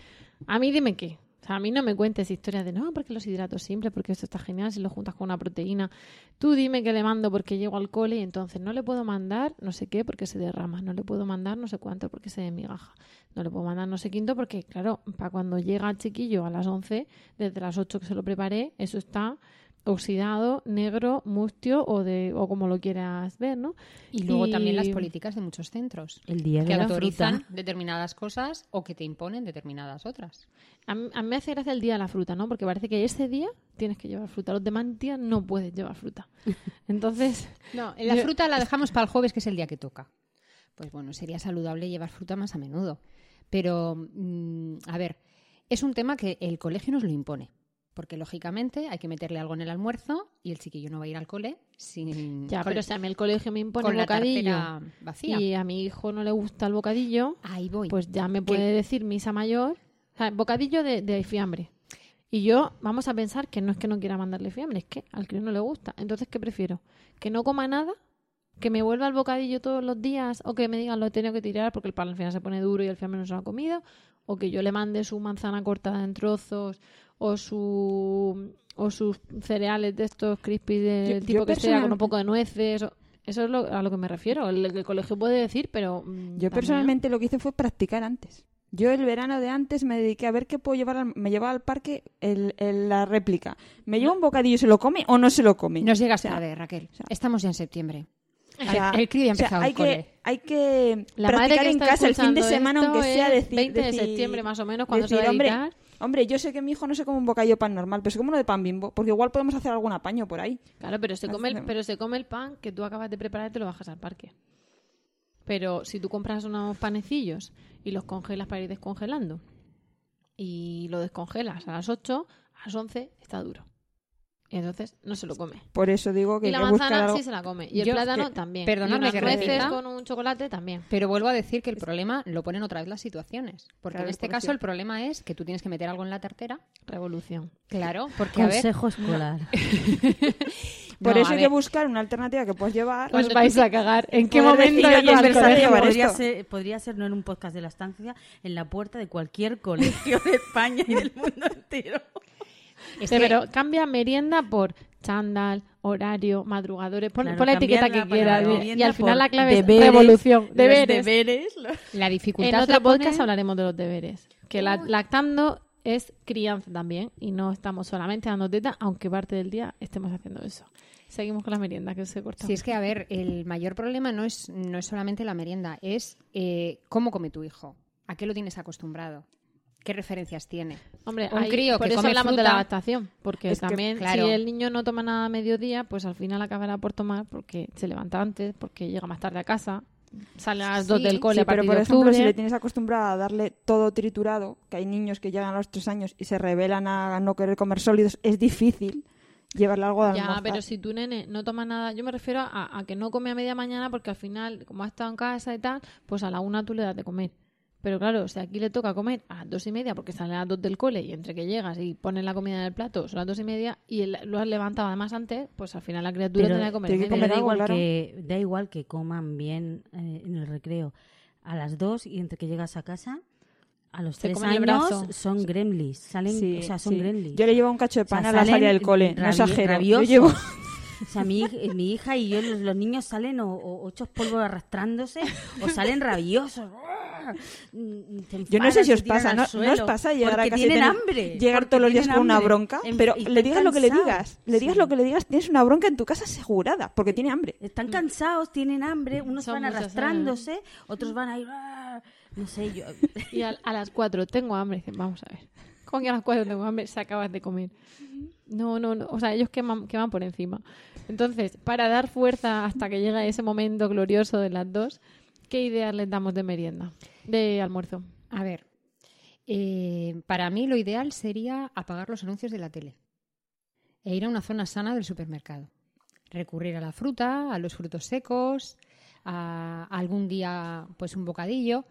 a mí dime qué. O sea, a mí no me cuentes historias de no, porque los hidratos simples, porque esto está genial si lo juntas con una proteína. Tú dime que le mando porque llego al cole y entonces no le puedo mandar no sé qué porque se derrama, no le puedo mandar no sé cuánto porque se migaja, no le puedo mandar no sé quinto porque, claro, para cuando llega el chiquillo a las 11, desde las 8 que se lo preparé, eso está oxidado, negro, mustio o de o como lo quieras ver, ¿no? Y luego también las políticas de muchos centros. El día de que la autorizan fruta. determinadas cosas o que te imponen determinadas otras. A mí, a mí me hace gracia el día de la fruta, ¿no? Porque parece que ese día tienes que llevar fruta. Los demás días no puedes llevar fruta. Entonces, No, la Yo- fruta la dejamos para el jueves, que es el día que toca. Pues bueno, sería saludable llevar fruta más a menudo. Pero, mm, a ver, es un tema que el colegio nos lo impone. Porque, lógicamente, hay que meterle algo en el almuerzo y el chiquillo no va a ir al cole sin... ya, pero si a mí el colegio me impone con la bocadillo vacía. y a mi hijo no le gusta el bocadillo, Ahí voy. pues ya me puede decir misa mayor, o sea, bocadillo de, de fiambre. Y yo, vamos a pensar que no es que no quiera mandarle fiambre, es que al crío no le gusta. Entonces, ¿qué prefiero? ¿Que no coma nada? ¿Que me vuelva el bocadillo todos los días? ¿O que me digan lo he tenido que tirar porque el pan al final se pone duro y el fiambre no se lo ha comido? ¿O que yo le mande su manzana cortada en trozos o su o sus cereales de estos crispy del Yo- tipo yo que sea con personal- un poco de nueces? o- Eso es lo- a lo que me refiero. El, el colegio puede decir, pero... mm, Yo personalmente lo que hice fue practicar antes. Yo el verano de antes me dediqué a ver qué puedo llevar. al- me llevaba al parque el, el- la réplica. ¿Me lleva un bocadillo y se lo come o no se lo come? Nos llegas O sea, tarde, Raquel. Estamos ya en septiembre. o sea, el, crío ya ha o sea, empezado hay el cole. que, hay que La madre practicar que en casa el fin de semana, aunque sea decir, 20 de decir- septiembre más o menos, cuando se decir, va a hombre. Hombre, yo sé que mi hijo no se come un bocadillo de pan normal, pero se come uno de pan bimbo, porque igual podemos hacer algún apaño por ahí. Claro, pero se, come el, pero se come el pan que tú acabas de preparar y te lo bajas al parque. Pero si tú compras unos panecillos y los congelas para ir descongelando y lo descongelas a las 8, a las 11 está duro. Entonces no se lo come. Por eso digo que Y hay la buscar manzana algo. sí se la come. Y el Yo- plátano eh, también. perdonadme y unas que nueces repita. con un chocolate también. Pero vuelvo a decir que el problema lo ponen otra vez las situaciones. Porque Claro, en este caso el problema es que tú tienes que meter algo en la tartera. Revolución. Claro, porque a ver... Consejo escolar. Por No, eso a hay ver. que buscar una alternativa que puedas llevar. Os vais a cagar. ¿En qué momento decir, oye, llevar podría esto? ser, podría ser, no en un podcast de la estancia, en la puerta de cualquier colegio de España y del mundo entero. Es Sí, pero cambia merienda por chándal, horario, madrugadores, pon, Claro, pon la etiqueta que quieras. Y- al final la clave es deberes, revolución. los Deberes. deberes, la dificultad En otro podcast hablaremos de los deberes. Que la- lactando es crianza también y no estamos solamente dando teta, aunque parte del día estemos haciendo eso. Seguimos con la merienda que se corta. Si es que, a ver, el mayor problema no es, no es solamente la merienda, es eh, cómo come tu hijo, a qué lo tienes acostumbrado, qué referencias tiene. Hombre, un hay- crío por que eso come hablamos de fruta- la adaptación, porque Es que, también claro. si el niño no toma nada a mediodía, pues al final acabará por tomar porque se levanta antes, porque llega más tarde a casa, sale a las dos Sí, del cole Sí, a pero por de ejemplo, octubre. si le tienes acostumbrado a darle todo triturado, que hay niños que llegan a los tres años y se revelan a no querer comer sólidos, es difícil llevarle algo de Ya, pero si tu nene no toma nada, yo me refiero a, a que no come a media mañana porque al final, como ha estado en casa y tal, pues a la una tú le das de comer. Pero claro, o sea, aquí le toca comer a las dos y media porque sale a las dos del cole y entre que llegas y pones la comida en el plato son las dos y media y él lo has levantado además antes, pues al final la criatura Pero, que comer. tiene que pero da, igual claro. que, da igual que coman bien eh, en el recreo. A las dos y entre que llegas a casa, a los Se tres años son gremlins. Salen, Sí, o sea, son sí. gremlins. Yo le llevo un cacho de O sea, pan a la salen salida del cole, no exagero. Yo rabiosos. llevo... O sea, mi, hij- mi hija y yo, los, los niños salen o, o hechos polvo arrastrándose o salen rabiosos. Yo no sé si os pasa, ¿no, ¿no os pasa llegar a casa y tienen tener- hambre. llegar todos los días con una bronca? En- Pero le digas lo que le digas, le digas Sí. lo que le digas, tienes una bronca en tu casa asegurada, porque tiene hambre. Están cansados, tienen hambre, unos Son van arrastrándose, otros van a ir... "Ah", No sé, yo... Y a, a las cuatro tengo hambre. Dicen, vamos a ver. ¿Cómo que a las cuatro tengo hambre? Se acabas de comer. No, no, no. O sea, ellos queman, queman por encima. Entonces, para dar fuerza hasta que llega ese momento glorioso de las dos, ¿qué ideas les damos de merienda? De almuerzo. A ver, eh, para mí lo ideal sería apagar los anuncios de la tele e ir a una zona sana del supermercado. recurrir a la fruta, a los frutos secos, a, algún día pues un bocadillo.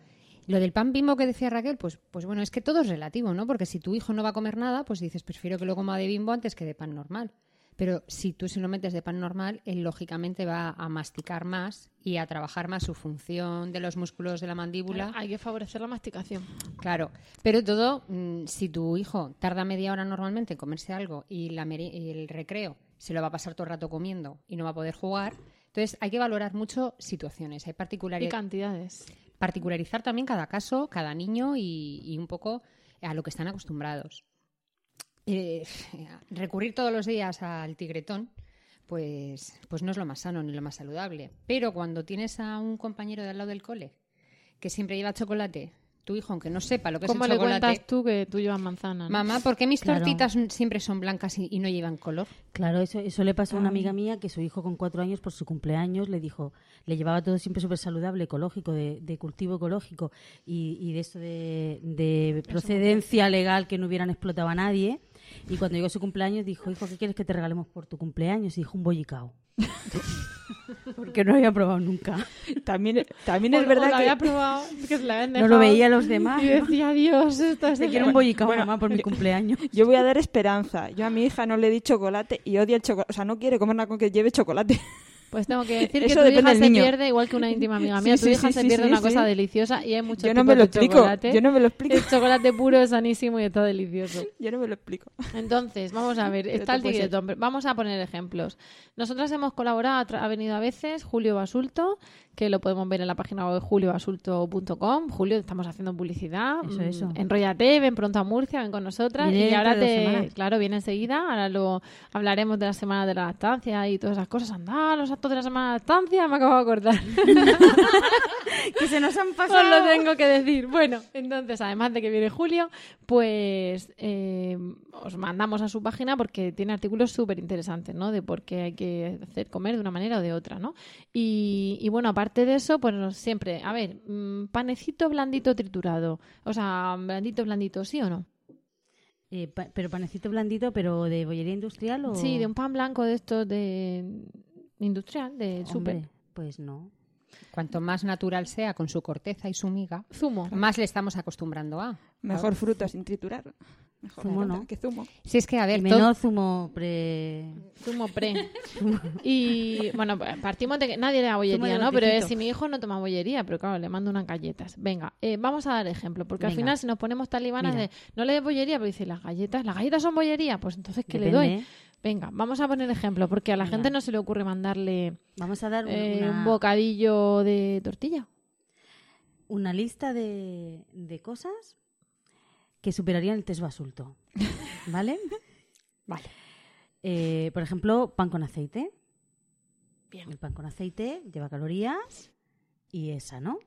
Lo del pan bimbo que decía Raquel, pues, pues bueno, es que todo es relativo, ¿no? Porque si tu hijo no va a comer nada, pues dices, prefiero que lo coma de bimbo antes que de pan normal. Pero si tú se lo metes de pan normal, él lógicamente va a masticar más y a trabajar más su función de los músculos de la mandíbula. Hay que favorecer la masticación. Claro, pero todo, mm, si tu hijo tarda media hora normalmente en comerse algo y, la y el recreo se lo va a pasar todo el rato comiendo y no va a poder jugar, entonces hay que valorar mucho situaciones, hay particularidades. Y cantidades. Particularizar también cada caso, cada niño y un poco a lo que están acostumbrados. Eh, recurrir todos los días al tigretón, pues, pues no es lo más sano ni lo más saludable. Pero cuando tienes a un compañero de al lado del cole que siempre lleva chocolate, tu hijo, aunque no sepa lo que es el chocolate... ¿Cómo le cuentas tú que tú llevas manzana? Mamá, ¿por qué mis tortitas siempre son blancas y, no llevan color? Claro, eso, eso le pasó a una amiga mía que su hijo con cuatro años, por su cumpleaños, le dijo, le llevaba todo siempre súper saludable, ecológico, de, cultivo ecológico y, y de esto de, de procedencia legal que no hubieran explotado a nadie. Y cuando llegó su cumpleaños dijo, hijo, ¿qué quieres que te regalemos por tu cumpleaños? Y dijo, un bollicao. Porque no había probado nunca. También, también es verdad que... había probado, que la No lo veía los demás. Y decía, Dios, esto es... Te quiero un bollicao, mamá, por mi cumpleaños. Yo voy a dar esperanza. Yo a mi hija no le di chocolate y odia el chocolate. O sea, no quiere comer nada con que lleve chocolate. Pues tengo que decir que tu hija se pierde, igual que una íntima amiga mía, tu hija se pierde una cosa deliciosa y hay muchos Yo no me lo explico, chocolate. yo no me lo explico. El chocolate puro es sanísimo y está delicioso. Yo no me lo explico. Entonces, vamos a ver, está el tigretón. Vamos a poner ejemplos. Nosotras hemos colaborado, ha venido a veces Julio Basulto, que lo podemos ver en la página web juliobasulto.com. Julio, estamos haciendo publicidad. Eso, mm, eso. Enrollate, ven pronto a Murcia, ven con nosotras. y ahora te. Claro, viene enseguida. Ahora lo hablaremos de la semana de la lactancia y todas esas cosas. Anda, los actos de la semana de la lactancia, me acabo de acordar. que se nos han pasado. Os lo tengo que decir. Bueno, entonces, además de que viene Julio, pues eh, os mandamos a su página porque tiene artículos súper interesantes, ¿no? De por qué hay que hacer comer de una manera o de otra, ¿no? Y, y bueno, aparte aparte de eso, pues siempre, a ver, mm, panecito blandito triturado. O sea, blandito, blandito, ¿sí o no? Eh, pero panecito blandito, pero de bollería industrial o... Sí, de un pan blanco de estos de industrial, de súper. Pues no. Cuanto más natural sea con su corteza y su miga, zumo. más le estamos acostumbrando a. Mejor fruta sin triturar. Mejor zumo no. que zumo. Si es que, a ver, menos zumo pre... Zumo pre. y, bueno, partimos de que nadie le da bollería, ¿no? Pero es, si mi hijo no toma bollería, pero claro, le mando unas galletas. Venga, eh, vamos a dar ejemplo, porque al final si nos ponemos talibanas de, no le dé bollería, pero dice, las galletas, las galletas son bollería, pues entonces, ¿qué le doy? Venga, vamos a poner ejemplo, porque a la gente no se le ocurre mandarle vamos a dar eh, un bocadillo de tortilla. Una lista de, de cosas que superarían el test basulto. ¿Vale? vale. Eh, por ejemplo, pan con aceite. Bien. El pan con aceite lleva calorías y esa, ¿no?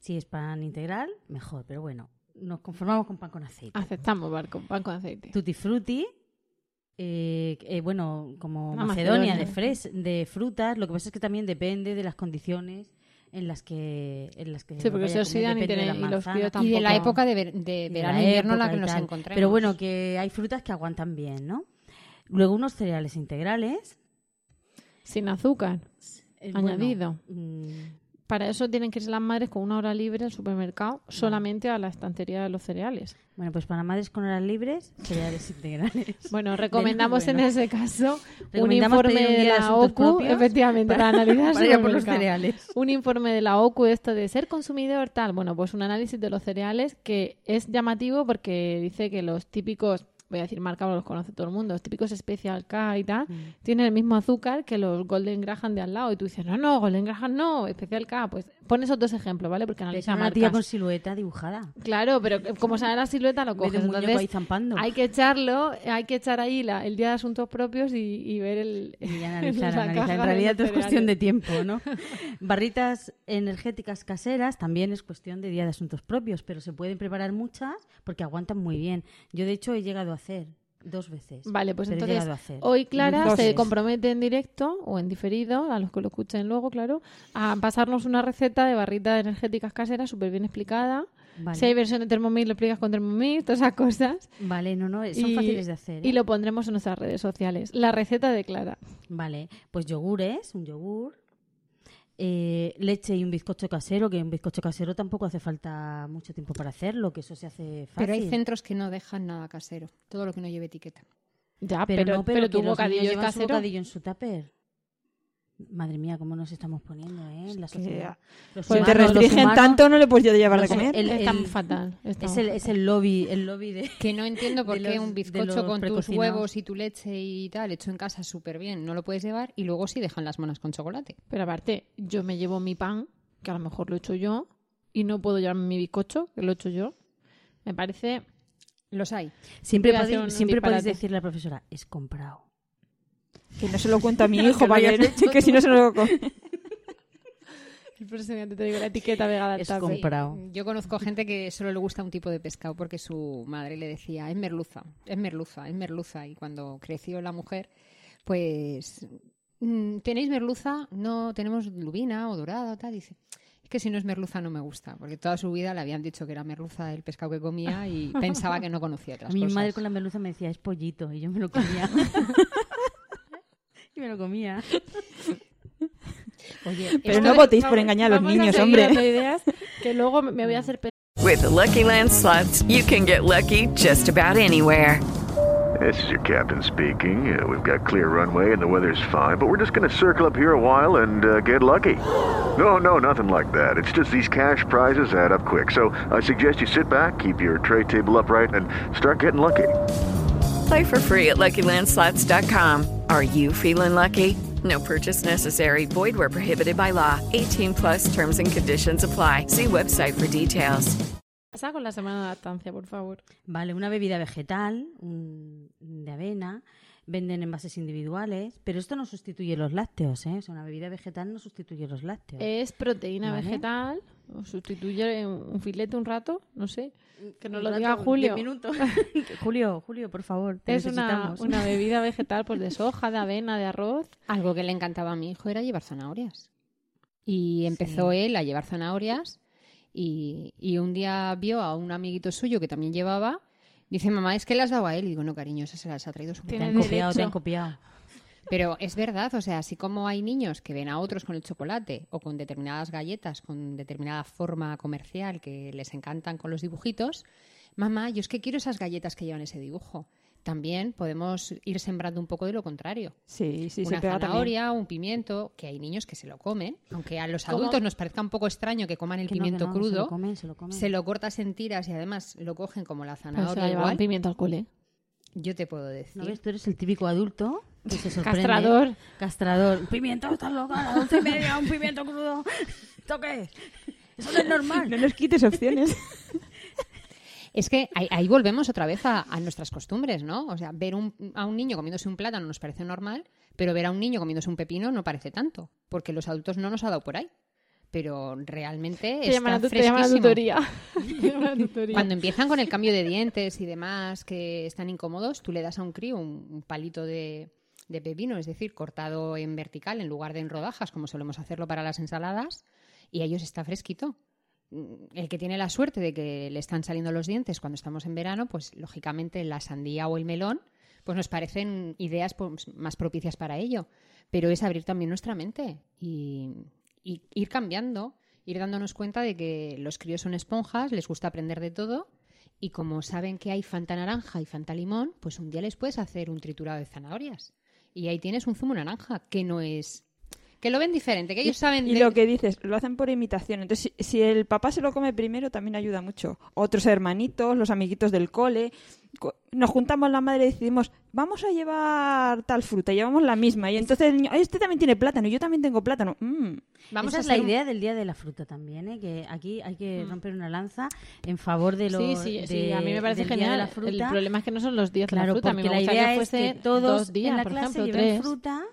Si es pan integral, mejor, pero bueno, nos conformamos con pan con aceite. Aceptamos pan con aceite. Tutti frutti, eh, eh, bueno, como Macedonia, De, de frutas, lo que pasa es que también depende de las condiciones en las que en las que sí porque se oxidan y, y, los tampoco... y de la época de, de verano invierno en la que nos encontramos pero bueno que hay frutas que aguantan bien no luego unos cereales integrales. Sin azúcar añadido. mm, para eso tienen que ir las madres con una hora libre al supermercado solamente a la estantería de los cereales. Bueno, pues para madres con horas libres, cereales integrales. Bueno, recomendamos en ese caso un informe de la OCU, efectivamente, para, analizar por los cereales. Un informe de la OCU esto de ser consumidor tal. Bueno, pues un análisis de los cereales que es llamativo porque dice que los típicos voy a decir marca, los conoce todo el mundo, los típicos Special K y tal, mm. tienen el mismo azúcar que los Golden Graham de al lado. Y tú dices, no, no, Golden Graham no, Special K. Pues pones otros ejemplos, ¿vale? Porque analiza una tía con silueta dibujada. Claro, pero como sale la silueta lo coges. Entonces, ahí zampando. hay que echarlo, hay que echar ahí la, el día de asuntos propios y, ver el... Y analizar, analizar. En realidad es cuestión de tiempo, ¿no? Barritas energéticas caseras también es cuestión de día de asuntos propios, pero se pueden preparar muchas porque aguantan muy bien. Yo, de hecho, he llegado a hacer dos veces. Vale, pues entonces hoy Clara se compromete en directo o en diferido, a los que lo escuchen luego, claro, a pasarnos una receta de barritas energéticas caseras súper bien explicada Si hay versión de Thermomix, lo explicas con Thermomix, todas esas cosas. Vale, no, no, son fáciles de hacer. Y ¿eh? lo pondremos en nuestras redes sociales. La receta de Clara. Vale, pues yogures, un yogur, eh, leche y un bizcocho casero, que un bizcocho casero tampoco hace falta mucho tiempo para hacerlo, que eso se hace fácil. Pero hay centros que no dejan nada casero, todo lo que no lleve etiqueta. Ya, pero, pero, tu bocadillo es casero. Bocadillo en su tupper. Madre mía, cómo nos estamos poniendo, ¿eh? La sociedad. Los pues te restringen tanto, no le puedes yo llevar de comer. El, el, fatal. es, el, es el lobby, el lobby de... Que no entiendo por qué un bizcocho con tus huevos y tu leche y tal, hecho en casa súper bien, no lo puedes llevar y luego sí dejan las manos con chocolate. Pero aparte, yo me llevo mi pan, que a lo mejor lo he hecho yo, y no puedo llevarme mi bizcocho, que lo he hecho yo. Me parece... Los hay. Siempre, podéis, siempre podéis decirle a la profesora, es comprado. Que no se lo cuento a mi hijo para que, que si no se lo El próximo te digo la etiqueta vegada es comprado. Yo conozco gente que solo le gusta un tipo de pescado porque su madre le decía, es merluza, es merluza, es merluza. Y cuando creció la mujer, pues, mm, ¿tenéis merluza? No, tenemos lubina o dorada, tal. Dice, es que si no es merluza no me gusta, porque toda su vida le habían dicho que era merluza el pescado que comía y pensaba que no conocía otras Mi cosas. madre con la merluza me decía, es pollito, y yo me lo comía. Y me lo comía. Oye, pero no votéis por engañar a los niños, hombre. ideas que luego me voy a hacer With the Lucky Land slots, you can get lucky just about anywhere. This is your captain speaking. Uh, we've got clear runway and the weather's fine, but we're just going to circle up here a while and uh, get lucky. No, no, nothing like that. It's just these cash prizes add up quick. So I suggest you sit back, keep your tray table upright, and start getting lucky. Play for free at LuckyLandSlots.com. Are you feeling lucky? No purchase necessary. Void where prohibited by law. 18 plus terms and conditions apply. See website for details. Pasa con la semana de lactancia, por favor. Vale, una bebida vegetal, un, de avena, venden envases individuales, pero esto no sustituye los lácteos, ¿eh? O sea, una bebida vegetal no sustituye los lácteos. Es proteína vegetal, o sustituye un filete un rato, no sé. Que nos lo diga Julio. minutos. Julio, Julio, por favor. es una, una, bebida vegetal pues de soja, de avena, de arroz. Algo que le encantaba a mi hijo era llevar zanahorias. Y empezó él a llevar zanahorias y, y, un día vio a un amiguito suyo que también llevaba. Dice, mamá, es que las daba a él. Y digo, no, cariño, esas se las ha traído su Te han copiado, te han copiado. Pero es verdad, o sea, así como hay niños que ven a otros con el chocolate o con determinadas galletas, con determinada forma comercial que les encantan con los dibujitos, mamá, yo es que quiero esas galletas que llevan ese dibujo. También podemos ir sembrando un poco de lo contrario. Sí, sí, Una zanahoria, un pimiento, que hay niños que se lo comen, aunque a los adultos nos parezca un poco extraño que coman el pimiento crudo. Se lo, comen, se, lo comen. se lo cortas en tiras y además lo cogen como la zanahoria. igual. un pimiento al cole. Yo te puedo decir. ¿No ves? Tú eres el típico adulto que se sorprende. Castrador. Castrador. Pimiento, estás loca, a once y media, un pimiento crudo. ¿Toque? Eso no es normal. No nos quites opciones. Es que ahí, volvemos otra vez a, nuestras costumbres, ¿no? O sea, ver a un niño comiéndose un plátano nos parece normal, pero ver a un niño comiéndose un pepino no parece tanto, porque los adultos no nos ha dado por ahí. Pero realmente te está te llaman tutoría. Cuando empiezan con el cambio de dientes y demás que están incómodos, tú le das a un crío un, palito de, de pepino, es decir, cortado en vertical en lugar de en rodajas, como solemos hacerlo para las ensaladas, y a ellos está fresquito. Mm, el que tiene la suerte de que le están saliendo los dientes cuando estamos en verano, pues lógicamente la sandía o el melón, pues nos parecen ideas pues, más propicias para ello. Pero es abrir también nuestra mente y, ir cambiando, ir dándonos cuenta de que los críos son esponjas, les gusta aprender de todo y como saben que hay fanta naranja y fanta limón, pues un día les puedes hacer un triturado de zanahorias. Y ahí tienes un zumo naranja, que no es que lo ven diferente, que ellos saben... Y lo que dices, lo hacen por imitación. Entonces, si, el papá se lo come primero, también ayuda mucho. Otros hermanitos, los amiguitos del cole, nos juntamos la madre y decidimos, vamos a llevar tal fruta, llevamos la misma. Y entonces el niño, este también tiene plátano, yo también tengo plátano. Mm. Vamos Esa a es la idea del Día de la Fruta también, ¿eh? que aquí hay que mm. romper una lanza en favor de los Sí, sí, sí, a mí me parece genial. la fruta. El problema es que no son los días de la fruta. Porque la idea es que todos dos días, en la por clase ejemplo, tres. fruta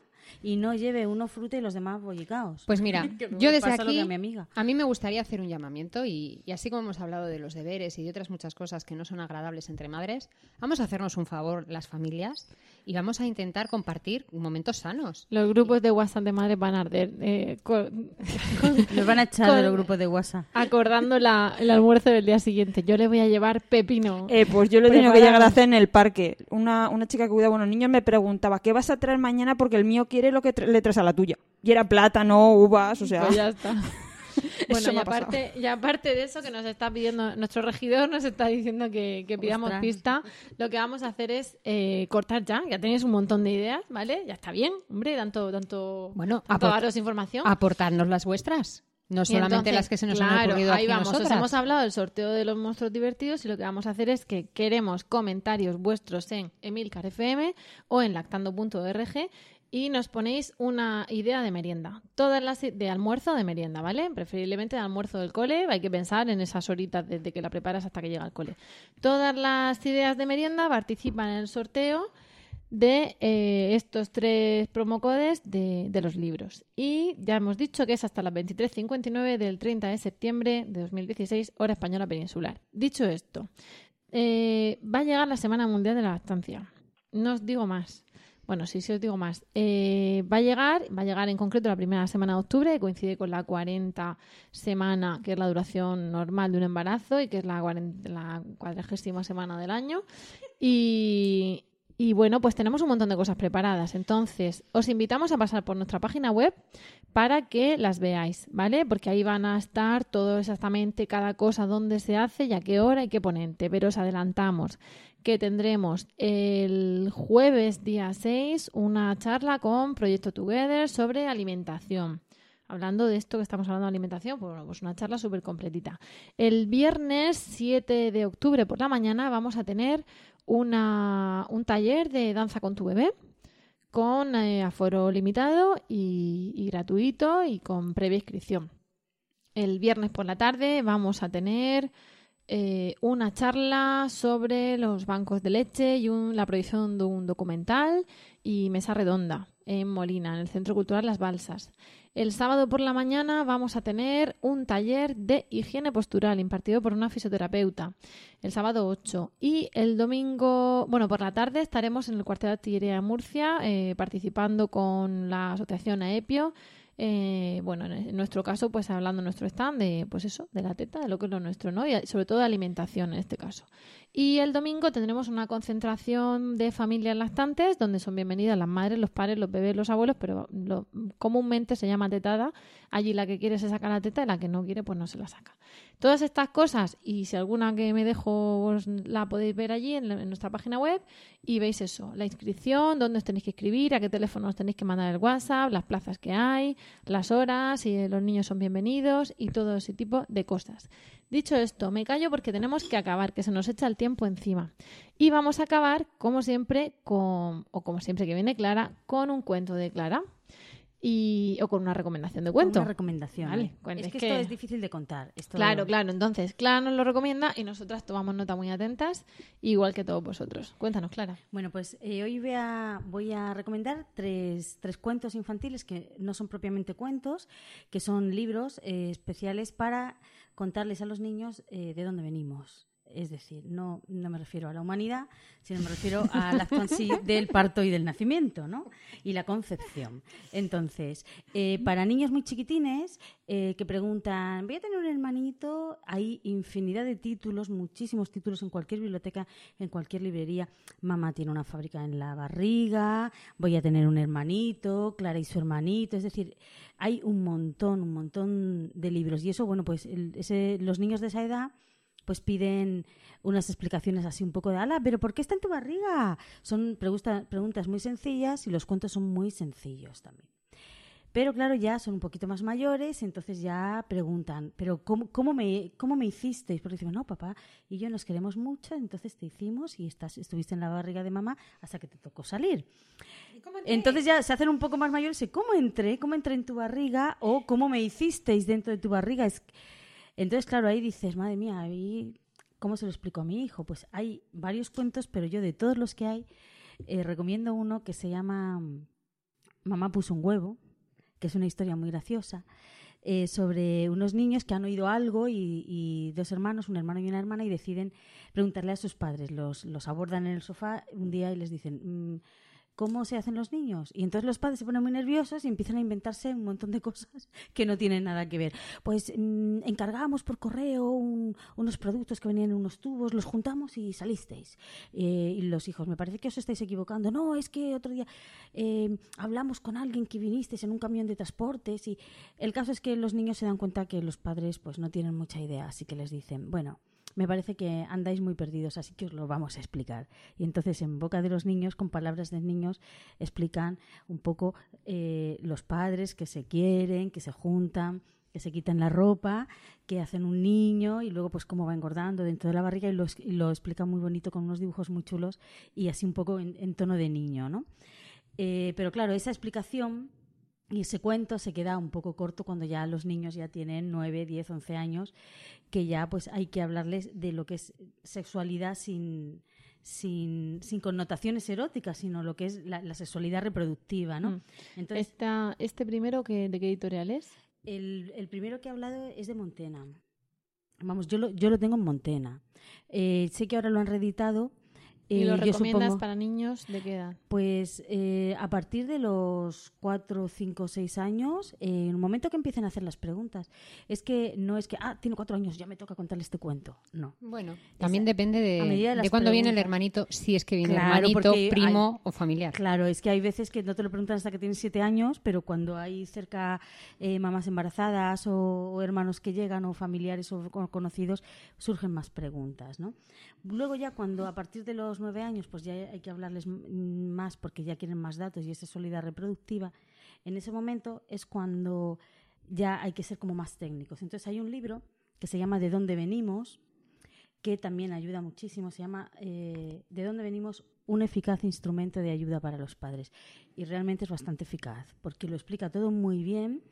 y no lleve uno fruta y los demás bollicaos. Pues mira, yo desde aquí, a, mi amiga. a mí me gustaría hacer un llamamiento y, así como hemos hablado de los deberes y de otras muchas cosas que no son agradables entre madres, vamos a hacernos un favor las familias y vamos a intentar compartir momentos sanos. Los grupos de WhatsApp de madres van a arder. Eh, Los van a echar de los grupos de WhatsApp. Acordando la, el almuerzo del día siguiente. Yo le voy a llevar pepino. Eh, pues yo lo tengo que llegar a hacer en el parque. Una, una chica que cuida a unos niños me preguntaba, ¿qué vas a traer mañana? Porque el mío quiere lo que le traes a la tuya. Y era plátano, uvas, o sea... Pues ya está. Bueno, y aparte, y aparte de eso que nos está pidiendo, nuestro regidor nos está diciendo que, pidamos pista, lo que vamos a hacer es eh, cortar ya, ya tenéis un montón de ideas, ¿vale? Ya está bien, hombre, tanto, tanto, bueno, daros información. Aportarnos las vuestras. No solamente las que se nos han ocurrido ahí vamos. Os hemos hablado del sorteo de los monstruos divertidos y lo que vamos a hacer es que queremos comentarios vuestros en Emilcar FM o en lactando.org y nos ponéis una idea de merienda. Todas las de almuerzo de merienda, ¿vale? Preferiblemente de almuerzo del cole, hay que pensar en esas horitas desde que la preparas hasta que llega al cole. Todas las ideas de merienda participan en el sorteo de eh, estos tres promocodes de, de los libros. Y ya hemos dicho que es hasta las 23.59 del 30 de septiembre de 2016, hora española peninsular. Dicho esto, eh, va a llegar la Semana Mundial de la Lactancia. No os digo más. Bueno, sí, sí os digo más. Eh, va a llegar, va a llegar en concreto la primera semana de octubre, que coincide con la 40 semana, que es la duración normal de un embarazo y que es la, la cuadragésima semana del año. Y, y bueno, pues tenemos un montón de cosas preparadas. Entonces, os invitamos a pasar por nuestra página web para que las veáis, ¿vale? Porque ahí van a estar todo exactamente cada cosa, dónde se hace y a qué hora y qué ponente. Pero os adelantamos que tendremos el jueves día 6 una charla con Proyecto Together sobre alimentación. Hablando de esto que estamos hablando de alimentación, pues, bueno, pues una charla súper completita. El viernes 7 de octubre por la mañana vamos a tener un taller de danza con tu bebé con eh, aforo limitado y gratuito y con previa inscripción. El viernes por la tarde vamos a tener eh, una charla sobre los bancos de leche y la producción de un documental y mesa redonda en Molina, en el Centro Cultural Las Balsas. El sábado por la mañana vamos a tener un taller de higiene postural impartido por una fisioterapeuta, el sábado 8. Y el domingo, bueno, por la tarde estaremos en el cuartel de artillería de Murcia eh, participando con la asociación AEPIO eh, bueno, en nuestro caso, pues hablando en nuestro stand de, pues eso, de la teta, de lo que es lo nuestro, ¿no? Y sobre todo de alimentación en este caso. Y el domingo tendremos una concentración de familias lactantes donde son bienvenidas las madres, los padres, los bebés, los abuelos, pero lo, comúnmente se llama tetada. Allí la que quiere se saca la teta y la que no quiere pues no se la saca. Todas estas cosas, y si alguna que me dejo la podéis ver allí en, nuestra página web y veis eso, la inscripción, dónde os tenéis que escribir, a qué teléfono os tenéis que mandar el WhatsApp, las plazas que hay, las horas, si los niños son bienvenidos y todo ese tipo de cosas. Dicho esto, me callo porque tenemos que acabar, que se nos echa el tiempo encima. Y vamos a acabar, como siempre, con, o como siempre que viene Clara, con un cuento de Clara. Y, o con una recomendación de cuento. Una recomendación. Vale, es, que, esto es difícil de contar. Claro, claro. Entonces, Clara nos lo recomienda y nosotras tomamos nota muy atentas, igual que todos vosotros. Cuéntanos, Clara. Bueno, pues eh, hoy voy a, voy a recomendar tres, tres, cuentos infantiles que no son propiamente cuentos, que son libros eh, especiales para contarles a los niños eh, de dónde venimos. Es decir, no, no me refiero a la humanidad, sino me refiero a la sí del parto y del nacimiento, ¿no? Y la concepción. Entonces, eh, para niños muy chiquitines eh, que preguntan, ¿voy a tener un hermanito? Hay infinidad de títulos, muchísimos títulos en cualquier biblioteca, en cualquier librería. Mamá tiene una fábrica en la barriga, voy a tener un hermanito, Clara y su hermanito. Es decir, hay un montón, un montón de libros. Y eso, bueno, pues los niños de esa edad pues piden unas explicaciones así un poco de, ala, pero ¿por qué está en tu barriga? Son preguntas muy sencillas y los cuentos son muy sencillos también. Pero claro, ya son un poquito más mayores, entonces ya preguntan, pero ¿cómo, cómo, me, cómo me hicisteis? Porque decimos, no, papá y yo nos queremos mucho, entonces te hicimos y estás, estuviste en la barriga de mamá hasta que te tocó salir. Entonces ya se hacen un poco más mayores y ¿cómo entré? ¿Cómo entré en tu barriga? ¿O cómo me hicisteis dentro de tu barriga? Es, entonces, claro, ahí dices, madre mía, ahí, ¿cómo se lo explico a mi hijo? Pues hay varios cuentos, pero yo de todos los que hay, eh, recomiendo uno que se llama Mamá puso un huevo, que es una historia muy graciosa. Eh, sobre unos niños que han oído algo y, dos hermanos, un hermano y una hermana, y deciden preguntarle a sus padres. Los, los abordan en el sofá un día y les dicen, mm, cómo se hacen los niños. Y entonces los padres se ponen muy nerviosos y empiezan a inventarse un montón de cosas que no tienen nada que ver. Pues mm, encargamos por correo unos productos que venían en unos tubos, los juntamos y salisteis. Eh, y los hijos, me parece que os estáis equivocando. No, es que otro día eh, hablamos con alguien que vinisteis en un camión de transportes y el caso es que los niños se dan cuenta que los padres pues no tienen mucha idea, así que les dicen, bueno, me parece que andáis muy perdidos, así que os lo vamos a explicar. Y entonces en boca de los niños, con palabras de niños, explican un poco eh, los padres que se quieren, que se juntan, que se quitan la ropa, que hacen un niño y luego pues cómo va engordando dentro de la barriga y lo, lo explica muy bonito con unos dibujos muy chulos y así un poco en, tono de niño, ¿no? Eh, pero claro, esa explicación y ese cuento se queda un poco corto cuando ya los niños ya tienen 9, 10, 11 años, que ya pues hay que hablarles de lo que es sexualidad sin, sin, connotaciones eróticas, sino lo que es la, sexualidad reproductiva, ¿no? Mm. Entonces, ¿Este primero que, de qué editorial es? El, el, primero que he hablado es de Montena. Vamos, yo lo, yo lo tengo en Montena. Eh, sé que ahora lo han reeditado ¿Y lo recomiendas para niños de qué edad? Pues eh, a partir de los 4, 5, 6 años, en el momento que empiecen a hacer las preguntas. Es que no es que, ah, tiene 4 años, ya me toca contarle este cuento. No. Bueno, también depende de, de, cuándo viene el hermanito, si es que viene hermanito, primo o familiar. Claro, es que hay veces que no te lo preguntan hasta que tienes 7 años, pero cuando hay cerca eh, mamás embarazadas o, hermanos que llegan o familiares o conocidos, surgen más preguntas, ¿no? Luego ya cuando a partir de los nueve años, pues ya hay que hablarles más porque ya quieren más datos y esa solidaridad reproductiva, en ese momento es cuando ya hay que ser como más técnicos. Entonces hay un libro que se llama De dónde venimos, que también ayuda muchísimo, se llama eh, De dónde venimos, un eficaz instrumento de ayuda para los padres. Y realmente es bastante eficaz, porque lo explica todo muy bien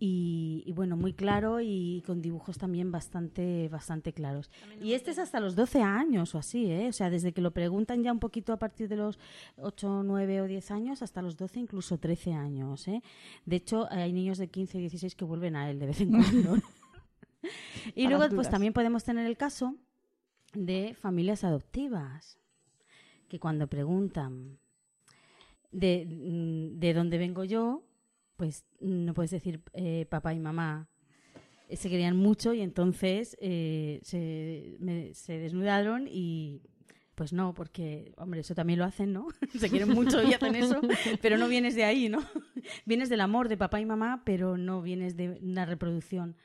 y, bueno, muy claro y con dibujos también bastante, bastante claros. Y este es hasta los 12 años o así, ¿eh? O sea, desde que lo preguntan ya un poquito a partir de los 8, 9 o 10 años hasta los 12, incluso 13 años, ¿eh? De hecho, hay niños de 15 y 16 que vuelven a él de vez en cuando. y luego, pues también podemos tener el caso de familias adoptivas, que cuando preguntan de, mm, de dónde vengo yo, pues no puedes decir eh, papá y mamá eh, se querían mucho y entonces eh, se, se, desnudaron y pues no, porque, hombre, eso también lo hacen, ¿no? se quieren mucho y hacen eso, pero no vienes de ahí, ¿no? vienes del amor de papá y mamá, pero no vienes de una reproducción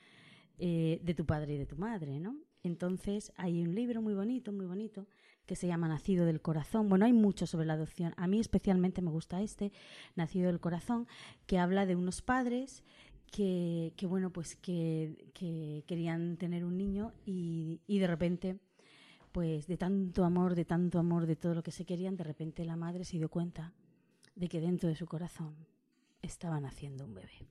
de tu padre y de tu madre, ¿no? Entonces hay un libro muy bonito, muy bonito, que se llama Nacido del Corazón. Bueno, hay mucho sobre la adopción. A mí especialmente me gusta este, Nacido del Corazón, que habla de unos padres que, que bueno, pues que, que, querían tener un niño y, y de repente, pues de tanto amor, de tanto amor, de todo lo que se querían, de repente la madre se dio cuenta de que dentro de su corazón estaban haciendo un bebé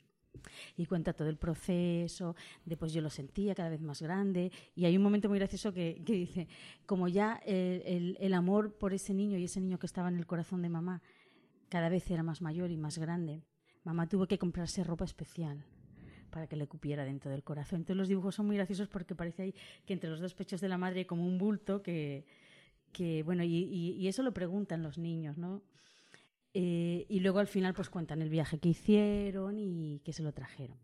y cuenta todo el proceso, después yo lo sentía cada vez más grande y hay un momento muy gracioso que, dice, como ya el, amor por ese niño y ese niño que estaba en el corazón de mamá cada vez era más mayor y más grande, mamá tuvo que comprarse ropa especial para que le cupiera dentro del corazón. Entonces los dibujos son muy graciosos porque parece ahí que entre los dos pechos de la madre hay como un bulto que, bueno, y eso lo preguntan los niños, ¿no? Eh, y luego al final pues cuentan el viaje que hicieron y que se lo trajeron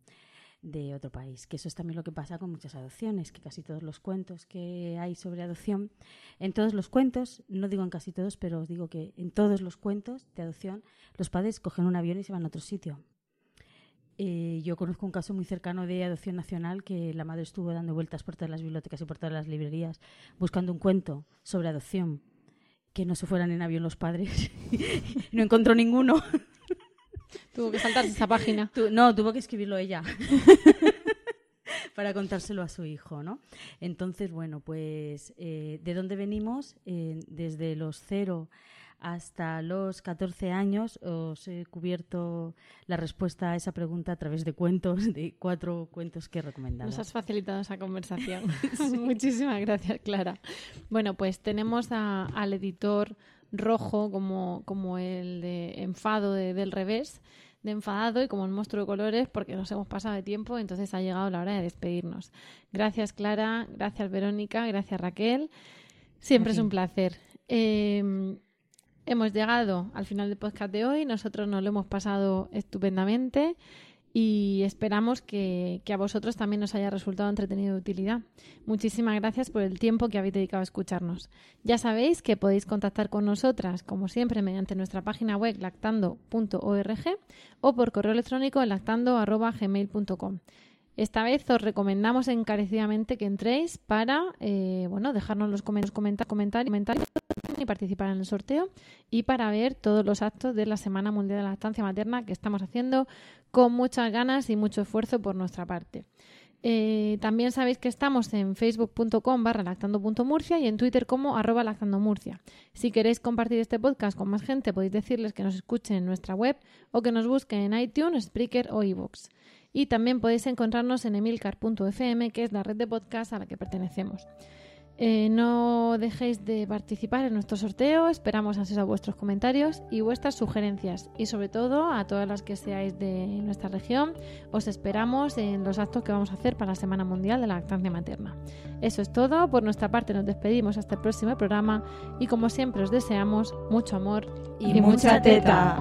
de otro país. Que eso es también lo que pasa con muchas adopciones, que casi todos los cuentos que hay sobre adopción, en todos los cuentos, no digo en casi todos, pero os digo que en todos los cuentos de adopción, los padres cogen un avión y se van a otro sitio. Eh, yo conozco un caso muy cercano de adopción nacional que la madre estuvo dando vueltas por todas las bibliotecas y por todas las librerías buscando un cuento sobre adopción que no se fueran en avión los padres. no encontró ninguno. Tuvo que saltarse esa página. no, tuvo que escribirlo ella. para contárselo a su hijo, ¿no? Entonces, bueno, pues, eh, ¿de dónde venimos? Eh, desde los cero hasta los 14 años os he cubierto la respuesta a esa pregunta a través de cuentos, de cuatro cuentos que he recomendado. Nos has facilitado esa conversación. Muchísimas gracias, Clara. Bueno, pues tenemos al editor rojo como, como el de enfado del revés de enfadado y como el monstruo de colores porque nos hemos pasado de tiempo, entonces ha llegado la hora de despedirnos. Gracias Clara, gracias Verónica, gracias Raquel. Siempre es un placer. Eh, hemos llegado al final del podcast de hoy. Nosotros nos lo hemos pasado estupendamente y esperamos que, a vosotros también os haya resultado entretenido de utilidad. Muchísimas gracias por el tiempo que habéis dedicado a escucharnos. Ya sabéis que podéis contactar con nosotras, como siempre, mediante nuestra página web lactando.org o por correo electrónico en lactando.gmail.com. Esta vez os recomendamos encarecidamente que entréis para eh, bueno, dejarnos los comentarios, comentarios y participar en el sorteo y para ver todos los actos de la Semana Mundial de la Lactancia Materna que estamos haciendo con muchas ganas y mucho esfuerzo por nuestra parte. Eh, también sabéis que estamos en facebook.com barra lactando.murcia y en Twitter como arroba lactandomurcia. Si queréis compartir este podcast con más gente, podéis decirles que nos escuchen en nuestra web o que nos busquen en iTunes, Spreaker o iVoox. Y también podéis encontrarnos en emilcar.fm, que es la red de podcast a la que pertenecemos. Eh, no dejéis de participar en nuestro sorteo, esperamos a vuestros comentarios y vuestras sugerencias y sobre todo a todas las que seáis de nuestra región, os esperamos en los actos que vamos a hacer para la Semana Mundial de la Lactancia Materna. Eso es todo, por nuestra parte nos despedimos hasta el próximo programa y como siempre os deseamos mucho amor y mucha teta.